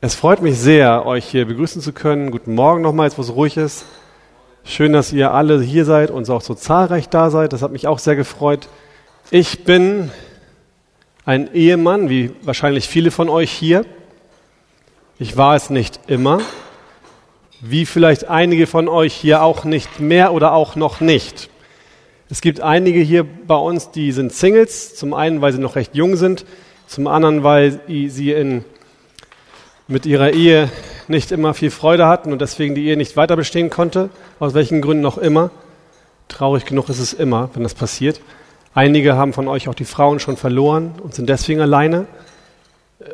Es freut mich sehr, euch hier begrüßen zu können. Guten Morgen nochmals, wo es ruhig ist. Schön, dass ihr alle hier seid und auch so zahlreich da seid. Das hat mich auch sehr gefreut. Ich bin ein Ehemann, wie wahrscheinlich viele von euch hier. Ich war es nicht immer, wie vielleicht einige von euch hier auch nicht mehr oder auch noch nicht. Es gibt einige hier bei uns, die sind Singles, zum einen, weil sie noch recht jung sind, zum anderen, weil sie in mit ihrer Ehe nicht immer viel Freude hatten und deswegen die Ehe nicht weiter bestehen konnte, aus welchen Gründen auch immer. Traurig genug ist es immer, wenn das passiert. Einige haben von euch auch die Frauen schon verloren und sind deswegen alleine.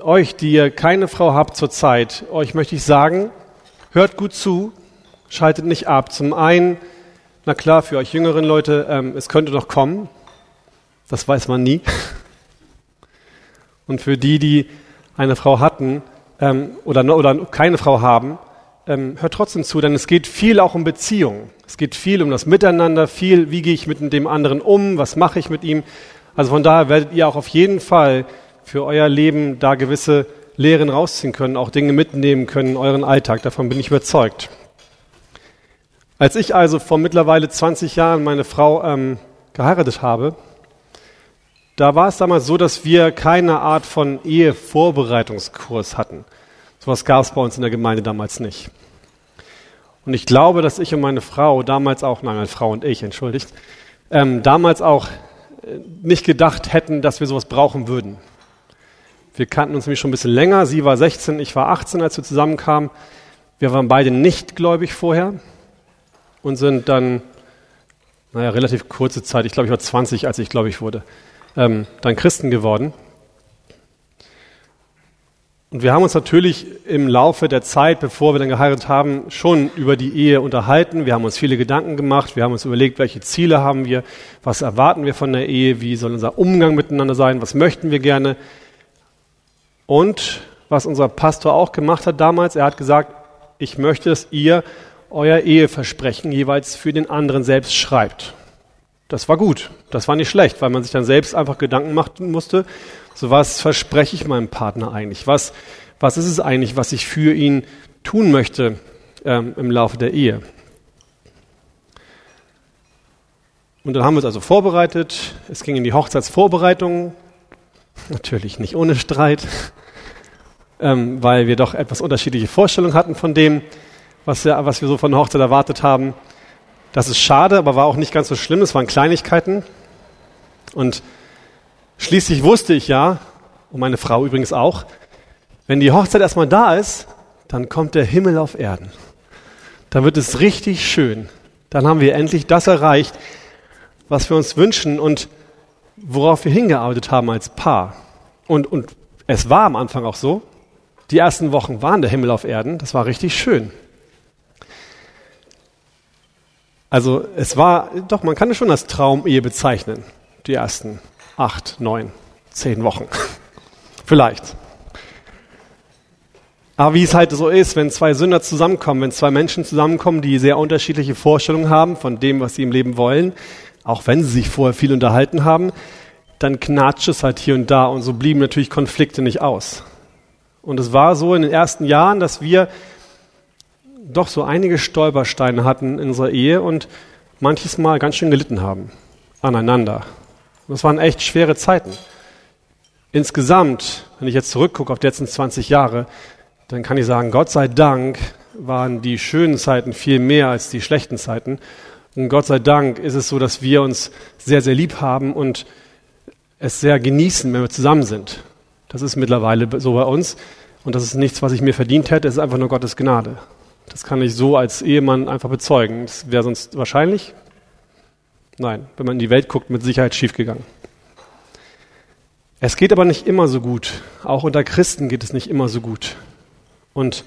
Euch, die ihr keine Frau habt zurzeit, euch möchte ich sagen, hört gut zu, schaltet nicht ab. Zum einen, na klar, für euch jüngeren Leute, ähm, es könnte noch kommen. Das weiß man nie. Und für die, die eine Frau hatten, ähm, oder, oder keine Frau haben, ähm, hört trotzdem zu, denn es geht viel auch um Beziehungen. Es geht viel um das Miteinander, viel, wie gehe ich mit dem anderen um, was mache ich mit ihm. Also von daher werdet ihr auch auf jeden Fall für euer Leben da gewisse Lehren rausziehen können, auch Dinge mitnehmen können in euren Alltag. Davon bin ich überzeugt. Als ich also vor mittlerweile 20 Jahren meine Frau ähm, geheiratet habe, da war es damals so, dass wir keine Art von Ehevorbereitungskurs hatten. Sowas gab es bei uns in der Gemeinde damals nicht. Und ich glaube, dass ich und meine Frau damals auch, nein, meine Frau und ich, entschuldigt, ähm, damals auch äh, nicht gedacht hätten, dass wir sowas brauchen würden. Wir kannten uns nämlich schon ein bisschen länger. Sie war 16, ich war 18, als wir zusammenkamen. Wir waren beide nicht gläubig vorher und sind dann, naja, relativ kurze Zeit, ich glaube, ich war 20, als ich gläubig wurde, ähm, dann Christen geworden. Und wir haben uns natürlich im Laufe der Zeit, bevor wir dann geheiratet haben, schon über die Ehe unterhalten. Wir haben uns viele Gedanken gemacht. Wir haben uns überlegt, welche Ziele haben wir, was erwarten wir von der Ehe, wie soll unser Umgang miteinander sein, was möchten wir gerne. Und was unser Pastor auch gemacht hat damals, er hat gesagt, ich möchte, dass ihr euer Eheversprechen jeweils für den anderen selbst schreibt. Das war gut, das war nicht schlecht, weil man sich dann selbst einfach Gedanken machen musste, so was verspreche ich meinem Partner eigentlich? Was, was ist es eigentlich, was ich für ihn tun möchte ähm, im Laufe der Ehe? Und dann haben wir es also vorbereitet. Es ging in die Hochzeitsvorbereitung. Natürlich nicht ohne Streit, ähm, weil wir doch etwas unterschiedliche Vorstellungen hatten von dem, was wir, was wir so von der Hochzeit erwartet haben. Das ist schade, aber war auch nicht ganz so schlimm. Es waren Kleinigkeiten. Und schließlich wusste ich ja, und meine Frau übrigens auch, wenn die Hochzeit erstmal da ist, dann kommt der Himmel auf Erden. Dann wird es richtig schön. Dann haben wir endlich das erreicht, was wir uns wünschen und worauf wir hingearbeitet haben als Paar. Und, und es war am Anfang auch so. Die ersten Wochen waren der Himmel auf Erden. Das war richtig schön. Also es war, doch, man kann es schon als Traumehe bezeichnen, die ersten acht, neun, zehn Wochen. Vielleicht. Aber wie es halt so ist, wenn zwei Sünder zusammenkommen, wenn zwei Menschen zusammenkommen, die sehr unterschiedliche Vorstellungen haben von dem, was sie im Leben wollen, auch wenn sie sich vorher viel unterhalten haben, dann knatscht es halt hier und da und so blieben natürlich Konflikte nicht aus. Und es war so in den ersten Jahren, dass wir doch so einige Stolpersteine hatten in unserer Ehe und manches Mal ganz schön gelitten haben aneinander. Das waren echt schwere Zeiten. Insgesamt, wenn ich jetzt zurückgucke auf die letzten 20 Jahre, dann kann ich sagen, Gott sei Dank waren die schönen Zeiten viel mehr als die schlechten Zeiten. Und Gott sei Dank ist es so, dass wir uns sehr, sehr lieb haben und es sehr genießen, wenn wir zusammen sind. Das ist mittlerweile so bei uns. Und das ist nichts, was ich mir verdient hätte. Es ist einfach nur Gottes Gnade. Das kann ich so als Ehemann einfach bezeugen. Das wäre sonst wahrscheinlich, nein, wenn man in die Welt guckt, mit Sicherheit schiefgegangen. Es geht aber nicht immer so gut. Auch unter Christen geht es nicht immer so gut. Und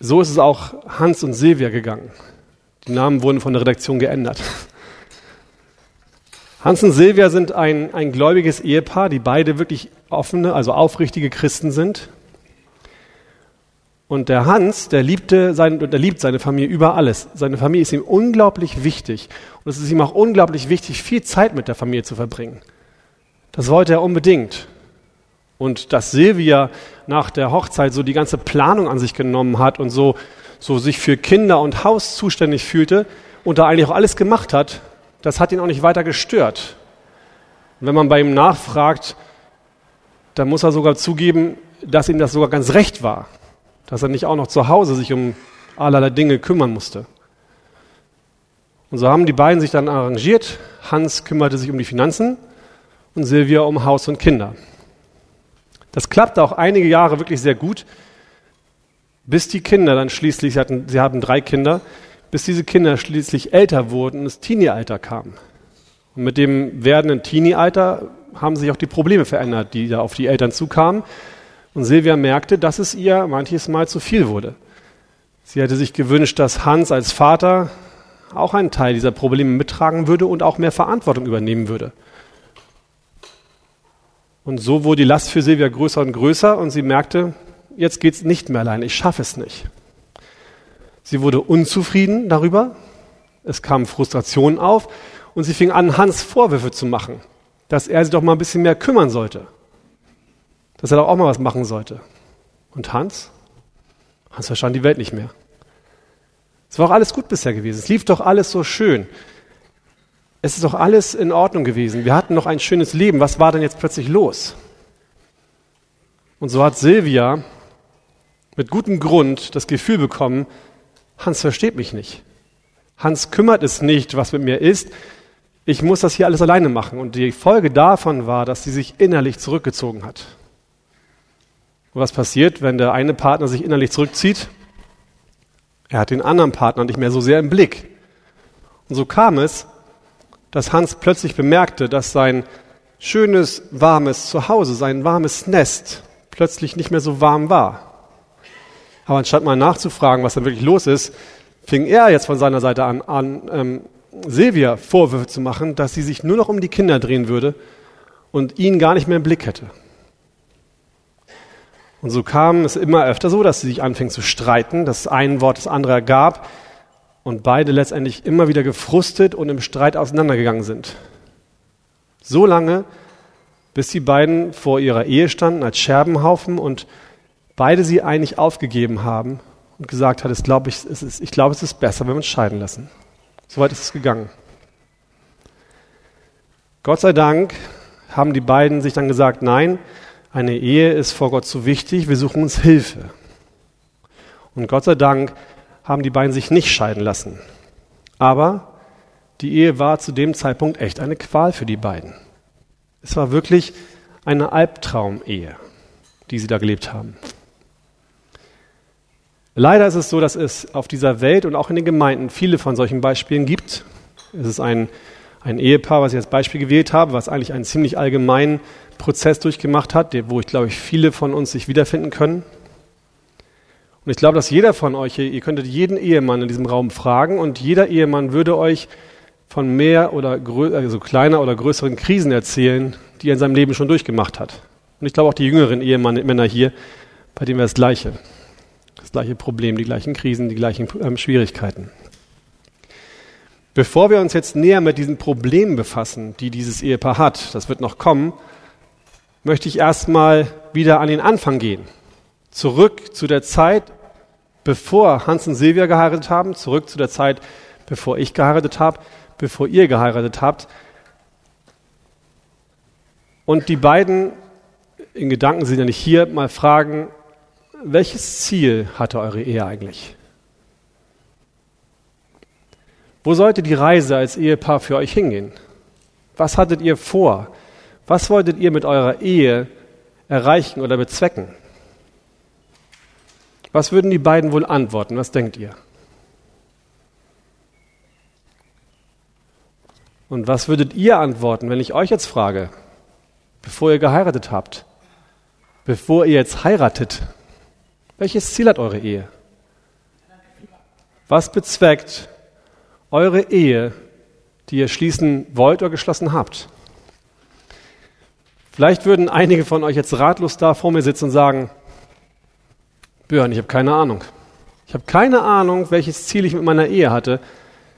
so ist es auch Hans und Silvia gegangen. Die Namen wurden von der Redaktion geändert. Hans und Silvia sind ein, ein gläubiges Ehepaar, die beide wirklich offene, also aufrichtige Christen sind. Und der Hans, der liebte sein, der liebt seine Familie über alles. Seine Familie ist ihm unglaublich wichtig. Und es ist ihm auch unglaublich wichtig, viel Zeit mit der Familie zu verbringen. Das wollte er unbedingt. Und dass Silvia nach der Hochzeit so die ganze Planung an sich genommen hat und so, so sich für Kinder und Haus zuständig fühlte und da eigentlich auch alles gemacht hat, das hat ihn auch nicht weiter gestört. Und wenn man bei ihm nachfragt, dann muss er sogar zugeben, dass ihm das sogar ganz recht war, dass er nicht auch noch zu Hause sich um allerlei Dinge kümmern musste. Und so haben die beiden sich dann arrangiert. Hans kümmerte sich um die Finanzen und Silvia um Haus und Kinder. Das klappte auch einige Jahre wirklich sehr gut, bis die Kinder dann schließlich, sie hatten, sie hatten drei Kinder, bis diese Kinder schließlich älter wurden und das Teenie-Alter kam. Und mit dem werdenden Teenie-Alter haben sich auch die Probleme verändert, die da auf die Eltern zukamen. Und Silvia merkte, dass es ihr manches Mal zu viel wurde. Sie hätte sich gewünscht, dass Hans als Vater auch einen Teil dieser Probleme mittragen würde und auch mehr Verantwortung übernehmen würde. Und so wurde die Last für Silvia größer und größer und sie merkte, jetzt geht es nicht mehr allein, ich schaffe es nicht. Sie wurde unzufrieden darüber, es kamen Frustrationen auf und sie fing an, Hans Vorwürfe zu machen, dass er sich doch mal ein bisschen mehr kümmern sollte, dass er doch auch mal was machen sollte. Und Hans? Hans verstand die Welt nicht mehr. Es war auch alles gut bisher gewesen, es lief doch alles so schön es ist doch alles in Ordnung gewesen. Wir hatten noch ein schönes Leben. Was war denn jetzt plötzlich los? Und so hat Silvia mit gutem Grund das Gefühl bekommen, Hans versteht mich nicht. Hans kümmert es nicht, was mit mir ist. Ich muss das hier alles alleine machen. Und die Folge davon war, dass sie sich innerlich zurückgezogen hat. Und was passiert, wenn der eine Partner sich innerlich zurückzieht? Er hat den anderen Partner nicht mehr so sehr im Blick. Und so kam es, dass Hans plötzlich bemerkte, dass sein schönes, warmes Zuhause, sein warmes Nest plötzlich nicht mehr so warm war. Aber anstatt mal nachzufragen, was da wirklich los ist, fing er jetzt von seiner Seite an, an ähm, Silvia Vorwürfe zu machen, dass sie sich nur noch um die Kinder drehen würde und ihn gar nicht mehr im Blick hätte. Und so kam es immer öfter so, dass sie sich anfing zu streiten, dass ein Wort das andere ergab, und beide letztendlich immer wieder gefrustet und im Streit auseinandergegangen sind. So lange, bis die beiden vor ihrer Ehe standen als Scherbenhaufen und beide sie eigentlich aufgegeben haben und gesagt hat, ich glaube, es ist, ich glaube, es ist besser, wenn wir uns scheiden lassen. Soweit ist es gegangen. Gott sei Dank haben die beiden sich dann gesagt, nein, eine Ehe ist vor Gott zu wichtig, wir suchen uns Hilfe. Und Gott sei Dank haben die beiden sich nicht scheiden lassen. Aber die Ehe war zu dem Zeitpunkt echt eine Qual für die beiden. Es war wirklich eine Albtraum-Ehe, die sie da gelebt haben. Leider ist es so, dass es auf dieser Welt und auch in den Gemeinden viele von solchen Beispielen gibt. Es ist ein, ein Ehepaar, was ich als Beispiel gewählt habe, was eigentlich einen ziemlich allgemeinen Prozess durchgemacht hat, wo ich glaube ich viele von uns sich wiederfinden können. Und ich glaube, dass jeder von euch, ihr könntet jeden Ehemann in diesem Raum fragen und jeder Ehemann würde euch von mehr oder also kleiner oder größeren Krisen erzählen, die er in seinem Leben schon durchgemacht hat. Und ich glaube auch die jüngeren Ehemänner hier, bei denen wäre das Gleiche. Das gleiche Problem, die gleichen Krisen, die gleichen ähm, Schwierigkeiten. Bevor wir uns jetzt näher mit diesen Problemen befassen, die dieses Ehepaar hat, das wird noch kommen, möchte ich erstmal wieder an den Anfang gehen zurück zu der Zeit, bevor Hans und Silvia geheiratet haben, zurück zu der Zeit, bevor ich geheiratet habe, bevor ihr geheiratet habt. Und die beiden, in Gedanken sind ja nicht hier, mal fragen, welches Ziel hatte eure Ehe eigentlich? Wo sollte die Reise als Ehepaar für euch hingehen? Was hattet ihr vor? Was wolltet ihr mit eurer Ehe erreichen oder bezwecken? Was würden die beiden wohl antworten? Was denkt ihr? Und was würdet ihr antworten, wenn ich euch jetzt frage, bevor ihr geheiratet habt, bevor ihr jetzt heiratet, welches Ziel hat eure Ehe? Was bezweckt eure Ehe, die ihr schließen wollt oder geschlossen habt? Vielleicht würden einige von euch jetzt ratlos da vor mir sitzen und sagen, Björn, ich habe keine Ahnung. Ich habe keine Ahnung, welches Ziel ich mit meiner Ehe hatte.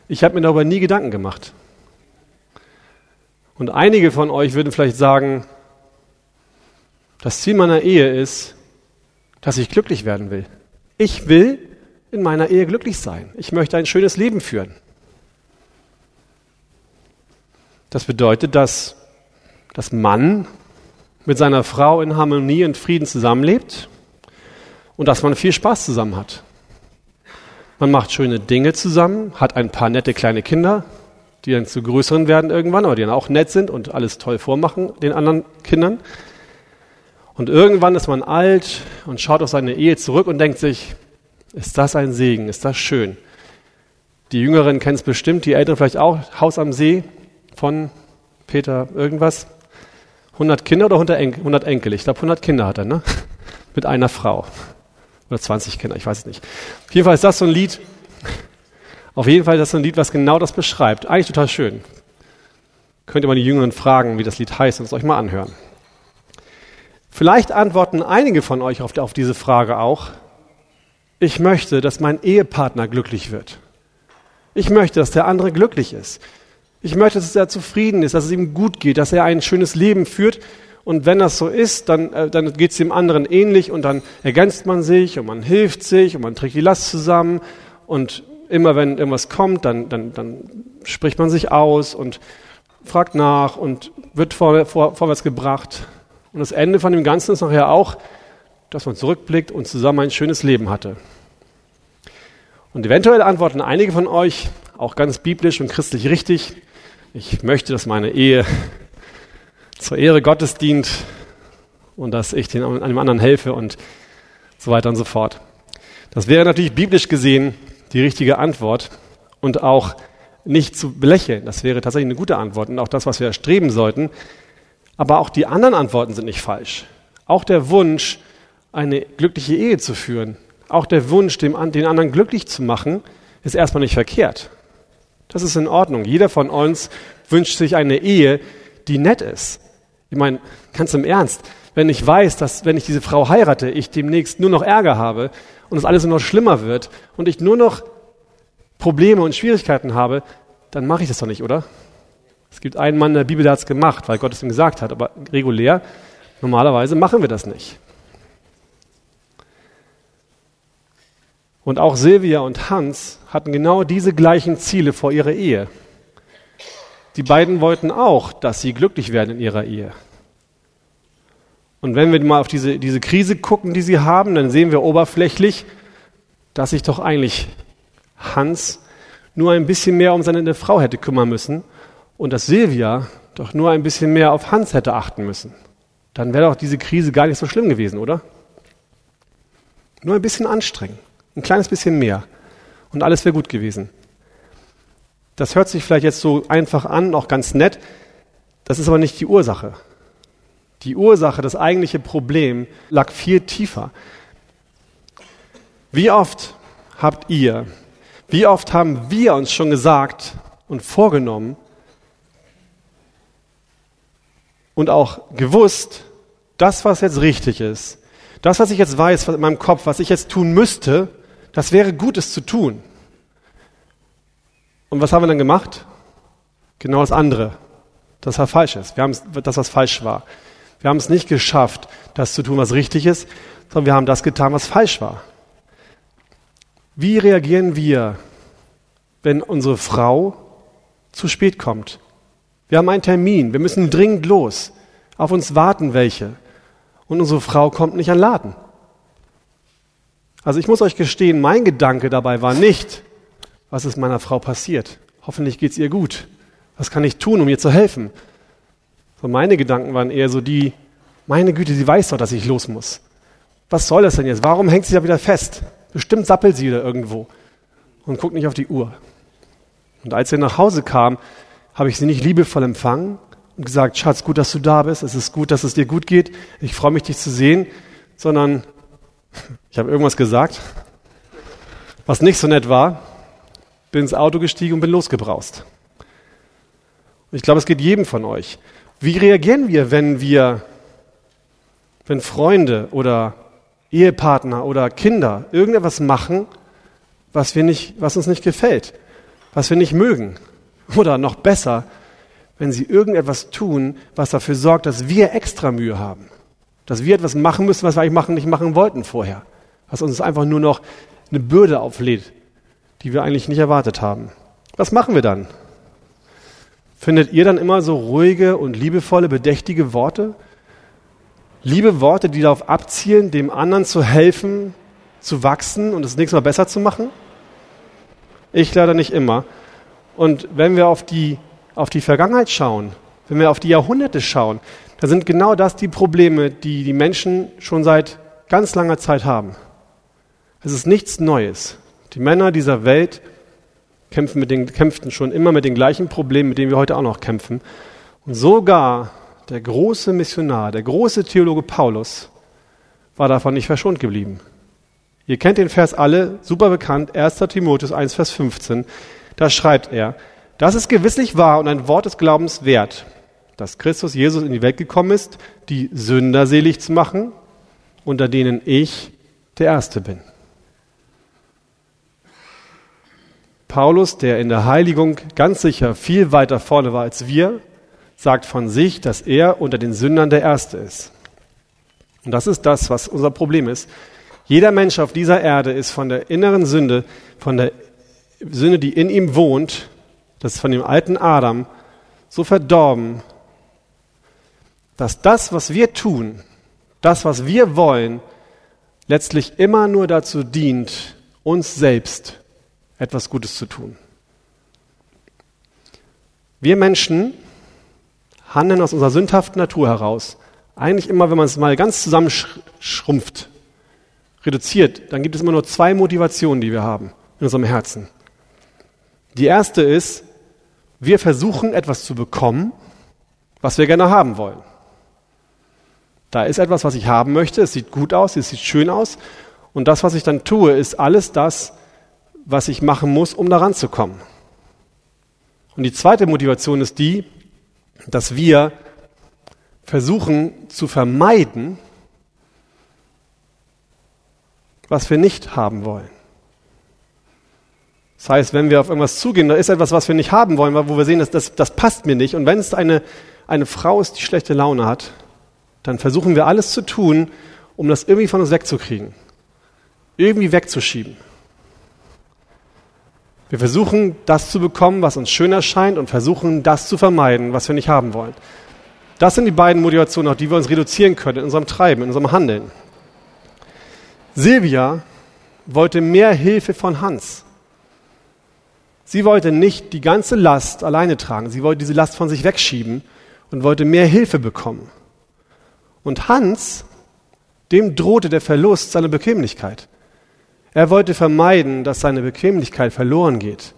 Ich habe mir darüber nie Gedanken gemacht. Und einige von euch würden vielleicht sagen, das Ziel meiner Ehe ist, dass ich glücklich werden will. Ich will in meiner Ehe glücklich sein. Ich möchte ein schönes Leben führen. Das bedeutet, dass das Mann mit seiner Frau in Harmonie und Frieden zusammenlebt und dass man viel Spaß zusammen hat. Man macht schöne Dinge zusammen, hat ein paar nette kleine Kinder, die dann zu größeren werden irgendwann, aber die dann auch nett sind und alles toll vormachen den anderen Kindern. Und irgendwann ist man alt und schaut auf seine Ehe zurück und denkt sich, ist das ein Segen, ist das schön. Die Jüngeren kennen es bestimmt, die Älteren vielleicht auch, Haus am See von Peter irgendwas. 100 Kinder oder 100 Enkel? Ich glaube 100 Kinder hat er, ne? Mit einer Frau. Oder 20 Kinder, ich weiß es nicht. Auf jeden Fall ist das so ein Lied, auf jeden Fall ist das so ein Lied, was genau das beschreibt. Eigentlich total schön. Könnt ihr mal die Jüngeren fragen, wie das Lied heißt und es euch mal anhören. Vielleicht antworten einige von euch auf, auf diese Frage auch, ich möchte, dass mein Ehepartner glücklich wird. Ich möchte, dass der andere glücklich ist. Ich möchte, dass er zufrieden ist, dass es ihm gut geht, dass er ein schönes Leben führt. Und wenn das so ist, dann, äh, dann geht es dem anderen ähnlich und dann ergänzt man sich und man hilft sich und man trägt die Last zusammen. Und immer wenn irgendwas kommt, dann, dann, dann spricht man sich aus und fragt nach und wird vor, vor, vorwärts gebracht. Und das Ende von dem Ganzen ist nachher auch, dass man zurückblickt und zusammen ein schönes Leben hatte. Und eventuell antworten einige von euch, auch ganz biblisch und christlich richtig, ich möchte, dass meine Ehe zur Ehre Gottes dient und dass ich den, einem anderen helfe und so weiter und so fort. Das wäre natürlich biblisch gesehen die richtige Antwort und auch nicht zu belächeln. Das wäre tatsächlich eine gute Antwort und auch das, was wir erstreben sollten. Aber auch die anderen Antworten sind nicht falsch. Auch der Wunsch, eine glückliche Ehe zu führen, auch der Wunsch, den anderen glücklich zu machen, ist erstmal nicht verkehrt. Das ist in Ordnung. Jeder von uns wünscht sich eine Ehe, die nett ist. Ich meine, ganz im Ernst, wenn ich weiß, dass wenn ich diese Frau heirate, ich demnächst nur noch Ärger habe und es alles nur noch schlimmer wird und ich nur noch Probleme und Schwierigkeiten habe, dann mache ich das doch nicht, oder? Es gibt einen Mann in der Bibel, der hat es gemacht, weil Gott es ihm gesagt hat, aber regulär, normalerweise machen wir das nicht. Und auch Silvia und Hans hatten genau diese gleichen Ziele vor ihrer Ehe. Die beiden wollten auch, dass sie glücklich werden in ihrer Ehe. Und wenn wir mal auf diese, diese Krise gucken, die sie haben, dann sehen wir oberflächlich, dass sich doch eigentlich Hans nur ein bisschen mehr um seine Frau hätte kümmern müssen und dass Silvia doch nur ein bisschen mehr auf Hans hätte achten müssen, dann wäre doch diese Krise gar nicht so schlimm gewesen, oder? Nur ein bisschen anstrengen, ein kleines bisschen mehr und alles wäre gut gewesen. Das hört sich vielleicht jetzt so einfach an, auch ganz nett, das ist aber nicht die Ursache. Die Ursache, das eigentliche Problem lag viel tiefer. Wie oft habt ihr, wie oft haben wir uns schon gesagt und vorgenommen, und auch gewusst, das, was jetzt richtig ist, das, was ich jetzt weiß in meinem Kopf, was ich jetzt tun müsste, das wäre gut, es zu tun. Und was haben wir dann gemacht? Genau das andere. Das war falsches. Wir haben das, was falsch war. Wir haben es nicht geschafft, das zu tun, was richtig ist, sondern wir haben das getan, was falsch war. Wie reagieren wir, wenn unsere Frau zu spät kommt? Wir haben einen Termin, wir müssen dringend los. Auf uns warten welche. Und unsere Frau kommt nicht an Laden. Also ich muss euch gestehen, mein Gedanke dabei war nicht, was ist meiner Frau passiert. Hoffentlich geht es ihr gut. Was kann ich tun, um ihr zu helfen? So meine Gedanken waren eher so die, meine Güte, sie weiß doch, dass ich los muss. Was soll das denn jetzt? Warum hängt sie da wieder fest? Bestimmt sappelt sie da irgendwo und guckt nicht auf die Uhr. Und als sie nach Hause kam, habe ich sie nicht liebevoll empfangen und gesagt, Schatz, gut, dass du da bist, es ist gut, dass es dir gut geht, ich freue mich, dich zu sehen, sondern ich habe irgendwas gesagt, was nicht so nett war, bin ins Auto gestiegen und bin losgebraust. Ich glaube, es geht jedem von euch. Wie reagieren wir, wenn wir, wenn Freunde oder Ehepartner oder Kinder irgendetwas machen, was, wir nicht, was uns nicht gefällt, was wir nicht mögen? Oder noch besser, wenn sie irgendetwas tun, was dafür sorgt, dass wir extra Mühe haben. Dass wir etwas machen müssen, was wir eigentlich machen, nicht machen wollten vorher. Was uns einfach nur noch eine Bürde auflädt, die wir eigentlich nicht erwartet haben. Was machen wir dann? Findet ihr dann immer so ruhige und liebevolle, bedächtige Worte? Liebe Worte, die darauf abzielen, dem anderen zu helfen, zu wachsen und das nächste Mal besser zu machen? Ich leider nicht immer. Und wenn wir auf die, auf die Vergangenheit schauen, wenn wir auf die Jahrhunderte schauen, da sind genau das die Probleme, die die Menschen schon seit ganz langer Zeit haben. Es ist nichts Neues. Die Männer dieser Welt kämpfen mit den, kämpften schon immer mit den gleichen Problemen, mit denen wir heute auch noch kämpfen. Und sogar der große Missionar, der große Theologe Paulus war davon nicht verschont geblieben. Ihr kennt den Vers alle, super bekannt, 1. Timotheus 1, Vers 15. Da schreibt er, das ist gewisslich wahr und ein Wort des Glaubens wert, dass Christus Jesus in die Welt gekommen ist, die Sünder selig zu machen, unter denen ich der Erste bin. Paulus, der in der Heiligung ganz sicher viel weiter vorne war als wir, sagt von sich, dass er unter den Sündern der Erste ist. Und das ist das, was unser Problem ist. Jeder Mensch auf dieser Erde ist von der inneren Sünde, von der Sünde, die in ihm wohnt, das ist von dem alten Adam, so verdorben, dass das, was wir tun, das, was wir wollen, letztlich immer nur dazu dient, uns selbst etwas Gutes zu tun. Wir Menschen handeln aus unserer sündhaften Natur heraus. Eigentlich immer, wenn man es mal ganz zusammenschrumpft, reduziert, dann gibt es immer nur zwei Motivationen, die wir haben in unserem Herzen. Die erste ist, wir versuchen etwas zu bekommen, was wir gerne haben wollen. Da ist etwas, was ich haben möchte, es sieht gut aus, es sieht schön aus und das, was ich dann tue, ist alles das, was ich machen muss, um daran zu kommen. Und die zweite Motivation ist die, dass wir versuchen zu vermeiden, was wir nicht haben wollen. Das heißt, wenn wir auf irgendwas zugehen, da ist etwas, was wir nicht haben wollen, wo wir sehen, dass das, das passt mir nicht. Und wenn es eine, eine Frau ist, die schlechte Laune hat, dann versuchen wir alles zu tun, um das irgendwie von uns wegzukriegen. Irgendwie wegzuschieben. Wir versuchen, das zu bekommen, was uns schön erscheint und versuchen, das zu vermeiden, was wir nicht haben wollen. Das sind die beiden Motivationen, auf die wir uns reduzieren können in unserem Treiben, in unserem Handeln. Silvia wollte mehr Hilfe von Hans. Sie wollte nicht die ganze Last alleine tragen. Sie wollte diese Last von sich wegschieben und wollte mehr Hilfe bekommen. Und Hans, dem drohte der Verlust seiner Bequemlichkeit. Er wollte vermeiden, dass seine Bequemlichkeit verloren geht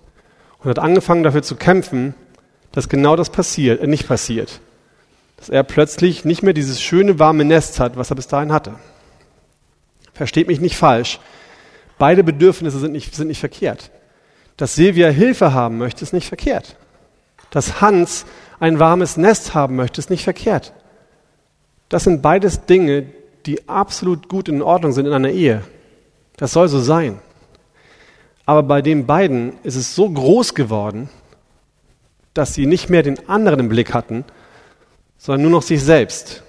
und hat angefangen dafür zu kämpfen, dass genau das passiert, äh, nicht passiert. Dass er plötzlich nicht mehr dieses schöne warme Nest hat, was er bis dahin hatte. Versteht mich nicht falsch. Beide Bedürfnisse sind nicht, sind nicht verkehrt. Dass Silvia Hilfe haben möchte, ist nicht verkehrt. Dass Hans ein warmes Nest haben möchte, ist nicht verkehrt. Das sind beides Dinge, die absolut gut in Ordnung sind in einer Ehe. Das soll so sein. Aber bei den beiden ist es so groß geworden, dass sie nicht mehr den anderen im Blick hatten, sondern nur noch sich selbst.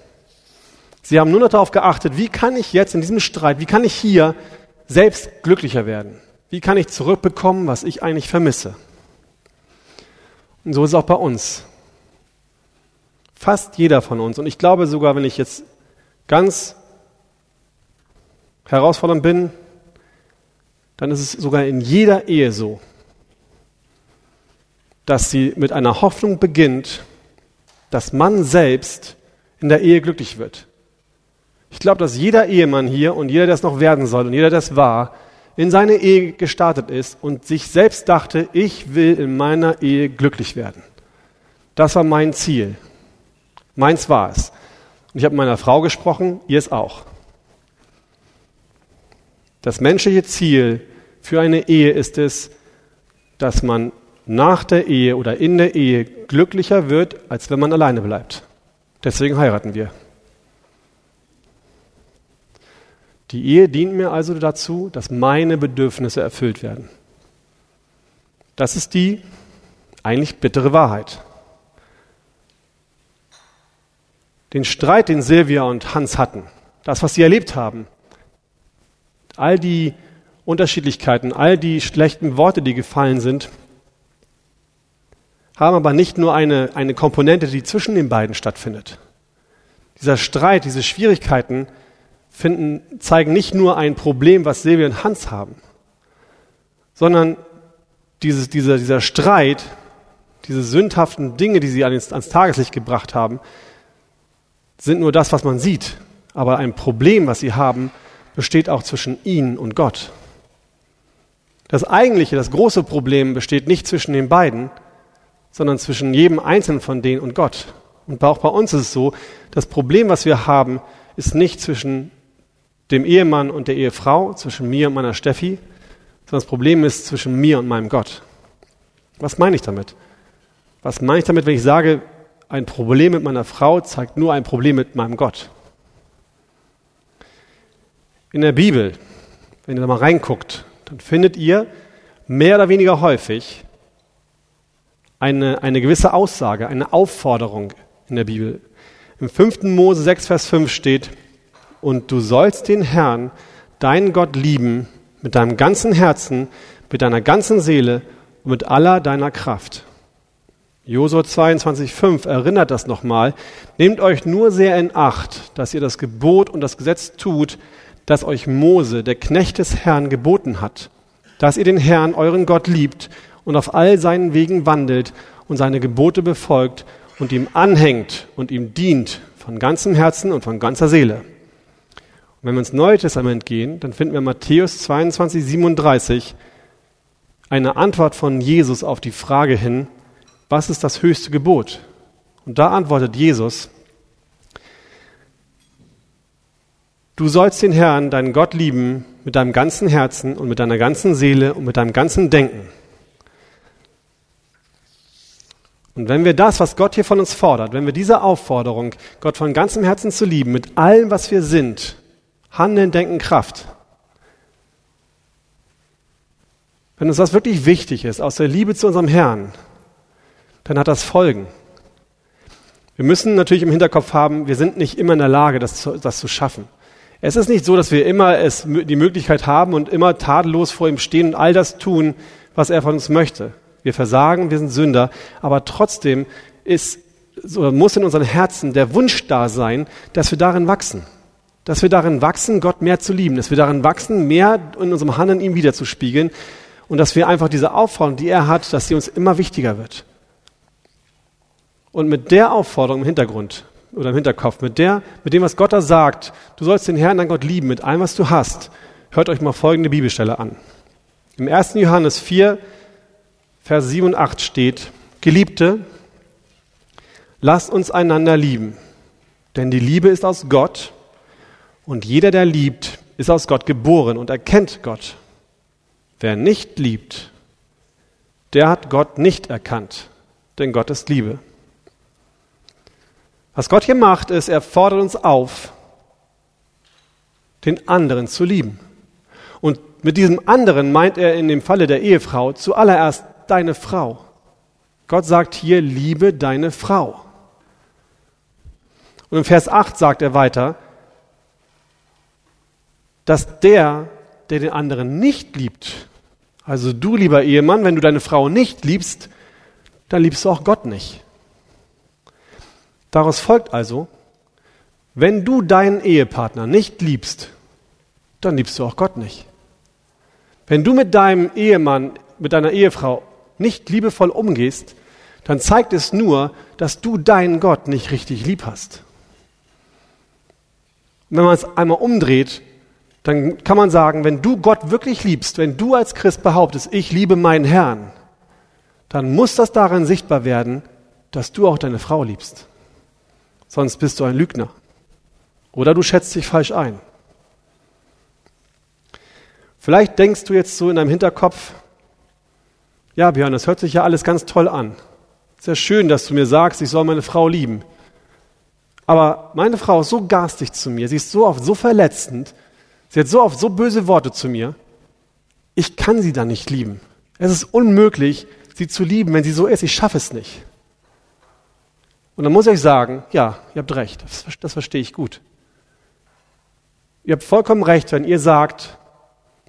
Sie haben nur noch darauf geachtet, wie kann ich jetzt in diesem Streit, wie kann ich hier selbst glücklicher werden? Wie kann ich zurückbekommen, was ich eigentlich vermisse? Und so ist es auch bei uns. Fast jeder von uns. Und ich glaube sogar, wenn ich jetzt ganz herausfordernd bin, dann ist es sogar in jeder Ehe so, dass sie mit einer Hoffnung beginnt, dass man selbst in der Ehe glücklich wird. Ich glaube, dass jeder Ehemann hier und jeder, der es noch werden soll und jeder, der es war, in seine Ehe gestartet ist und sich selbst dachte, ich will in meiner Ehe glücklich werden. Das war mein Ziel. Meins war es. Und ich habe mit meiner Frau gesprochen, ihr es auch. Das menschliche Ziel für eine Ehe ist es, dass man nach der Ehe oder in der Ehe glücklicher wird, als wenn man alleine bleibt. Deswegen heiraten wir. Die Ehe dient mir also dazu, dass meine Bedürfnisse erfüllt werden. Das ist die eigentlich bittere Wahrheit. Den Streit, den Silvia und Hans hatten, das, was sie erlebt haben, all die Unterschiedlichkeiten, all die schlechten Worte, die gefallen sind, haben aber nicht nur eine, eine Komponente, die zwischen den beiden stattfindet. Dieser Streit, diese Schwierigkeiten finden, zeigen nicht nur ein Problem, was Silvia und Hans haben, sondern dieses, dieser, dieser Streit, diese sündhaften Dinge, die sie ans, ans Tageslicht gebracht haben, sind nur das, was man sieht. Aber ein Problem, was sie haben, besteht auch zwischen ihnen und Gott. Das eigentliche, das große Problem besteht nicht zwischen den beiden, sondern zwischen jedem Einzelnen von denen und Gott. Und auch bei uns ist es so, das Problem, was wir haben, ist nicht zwischen dem Ehemann und der Ehefrau, zwischen mir und meiner Steffi, sondern das Problem ist zwischen mir und meinem Gott. Was meine ich damit? Was meine ich damit, wenn ich sage, ein Problem mit meiner Frau zeigt nur ein Problem mit meinem Gott? In der Bibel, wenn ihr da mal reinguckt, dann findet ihr mehr oder weniger häufig eine, eine gewisse Aussage, eine Aufforderung in der Bibel. Im 5. Mose 6, Vers 5 steht, und du sollst den Herrn, deinen Gott lieben, mit deinem ganzen Herzen, mit deiner ganzen Seele und mit aller deiner Kraft. Josua 22, 5 erinnert das nochmal. Nehmt euch nur sehr in Acht, dass ihr das Gebot und das Gesetz tut, das euch Mose, der Knecht des Herrn, geboten hat, dass ihr den Herrn, euren Gott, liebt und auf all seinen Wegen wandelt und seine Gebote befolgt und ihm anhängt und ihm dient von ganzem Herzen und von ganzer Seele. Und wenn wir ins Neue Testament gehen, dann finden wir Matthäus 22, 37 eine Antwort von Jesus auf die Frage hin, was ist das höchste Gebot? Und da antwortet Jesus, du sollst den Herrn, deinen Gott lieben, mit deinem ganzen Herzen und mit deiner ganzen Seele und mit deinem ganzen Denken. Und wenn wir das, was Gott hier von uns fordert, wenn wir diese Aufforderung, Gott von ganzem Herzen zu lieben, mit allem, was wir sind, Handeln, Denken, Kraft, wenn uns das wirklich wichtig ist, aus der Liebe zu unserem Herrn, dann hat das Folgen. Wir müssen natürlich im Hinterkopf haben, wir sind nicht immer in der Lage, das zu, das zu schaffen. Es ist nicht so, dass wir immer es, die Möglichkeit haben und immer tadellos vor ihm stehen und all das tun, was er von uns möchte. Wir versagen, wir sind Sünder, aber trotzdem ist, muss in unseren Herzen der Wunsch da sein, dass wir darin wachsen. Dass wir darin wachsen, Gott mehr zu lieben, dass wir darin wachsen, mehr in unserem Handeln ihm wiederzuspiegeln und dass wir einfach diese Aufforderung, die er hat, dass sie uns immer wichtiger wird. Und mit der Aufforderung im Hintergrund oder im Hinterkopf, mit der, mit dem, was Gott da sagt, du sollst den Herrn, dein Gott lieben, mit allem, was du hast, hört euch mal folgende Bibelstelle an. Im 1. Johannes 4, Vers 7 und 8 steht, Geliebte, lasst uns einander lieben, denn die Liebe ist aus Gott und jeder, der liebt, ist aus Gott geboren und erkennt Gott. Wer nicht liebt, der hat Gott nicht erkannt, denn Gott ist Liebe. Was Gott hier macht, ist, er fordert uns auf, den anderen zu lieben. Und mit diesem anderen meint er in dem Falle der Ehefrau zuallererst deine Frau. Gott sagt hier, liebe deine Frau. Und im Vers 8 sagt er weiter, dass der, der den anderen nicht liebt, also du lieber Ehemann, wenn du deine Frau nicht liebst, dann liebst du auch Gott nicht. Daraus folgt also, wenn du deinen Ehepartner nicht liebst, dann liebst du auch Gott nicht. Wenn du mit deinem Ehemann, mit deiner Ehefrau nicht liebevoll umgehst, dann zeigt es nur, dass du deinen Gott nicht richtig lieb hast. wenn man es einmal umdreht, dann kann man sagen, wenn du Gott wirklich liebst, wenn du als Christ behauptest, ich liebe meinen Herrn, dann muss das darin sichtbar werden, dass du auch deine Frau liebst. Sonst bist du ein Lügner. Oder du schätzt dich falsch ein. Vielleicht denkst du jetzt so in deinem Hinterkopf, ja, Björn, das hört sich ja alles ganz toll an. Sehr schön, dass du mir sagst, ich soll meine Frau lieben. Aber meine Frau ist so garstig zu mir, sie ist so oft so verletzend, sie hat so oft so böse Worte zu mir. Ich kann sie dann nicht lieben. Es ist unmöglich, sie zu lieben, wenn sie so ist. Ich schaffe es nicht. Und dann muss ich sagen, ja, ihr habt recht, das, das verstehe ich gut. Ihr habt vollkommen recht, wenn ihr sagt,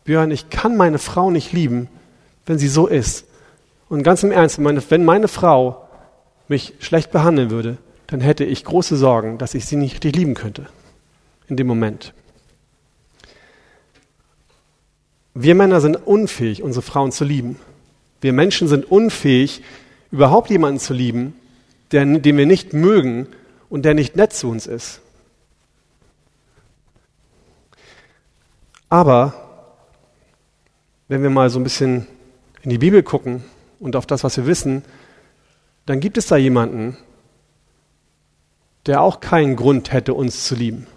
Björn, ich kann meine Frau nicht lieben, wenn sie so ist. Und ganz im Ernst, wenn meine Frau mich schlecht behandeln würde, dann hätte ich große Sorgen, dass ich sie nicht richtig lieben könnte. In dem Moment. Wir Männer sind unfähig, unsere Frauen zu lieben. Wir Menschen sind unfähig, überhaupt jemanden zu lieben, der, den wir nicht mögen und der nicht nett zu uns ist. Aber wenn wir mal so ein bisschen in die Bibel gucken und auf das, was wir wissen, dann gibt es da jemanden, der auch keinen Grund hätte, uns zu lieben.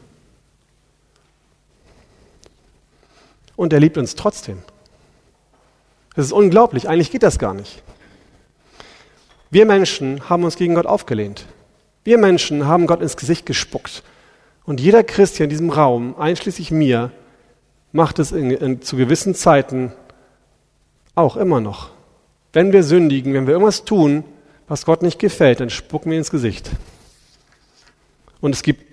Und er liebt uns trotzdem. Das ist unglaublich, eigentlich geht das gar nicht. Wir Menschen haben uns gegen Gott aufgelehnt. Wir Menschen haben Gott ins Gesicht gespuckt. Und jeder Christ hier in diesem Raum, einschließlich mir, macht es in, in, zu gewissen Zeiten auch immer noch. Wenn wir sündigen, wenn wir irgendwas tun, was Gott nicht gefällt, dann spucken wir ins Gesicht. Und es gibt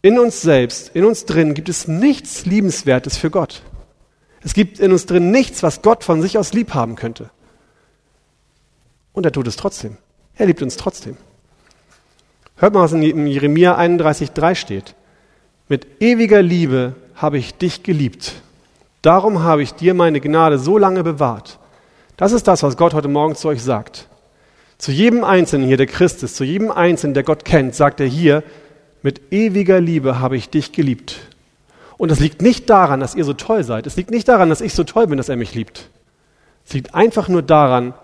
in uns selbst, in uns drin, gibt es nichts Liebenswertes für Gott. Es gibt in uns drin nichts, was Gott von sich aus lieb haben könnte. Und er tut es trotzdem. Er liebt uns trotzdem. Hört mal, was in Jeremia 31,3 steht. Mit ewiger Liebe habe ich dich geliebt. Darum habe ich dir meine Gnade so lange bewahrt. Das ist das, was Gott heute Morgen zu euch sagt. Zu jedem Einzelnen hier, der Christ ist, zu jedem Einzelnen, der Gott kennt, sagt er hier, mit ewiger Liebe habe ich dich geliebt. Und es liegt nicht daran, dass ihr so toll seid. Es liegt nicht daran, dass ich so toll bin, dass er mich liebt. Es liegt einfach nur daran,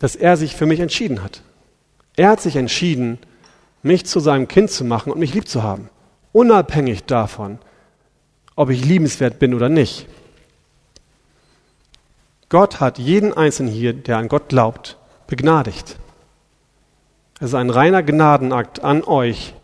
dass er sich für mich entschieden hat. Er hat sich entschieden, mich zu seinem Kind zu machen und mich lieb zu haben. Unabhängig davon, ob ich liebenswert bin oder nicht. Gott hat jeden Einzelnen hier, der an Gott glaubt, begnadigt. Es ist ein reiner Gnadenakt an euch,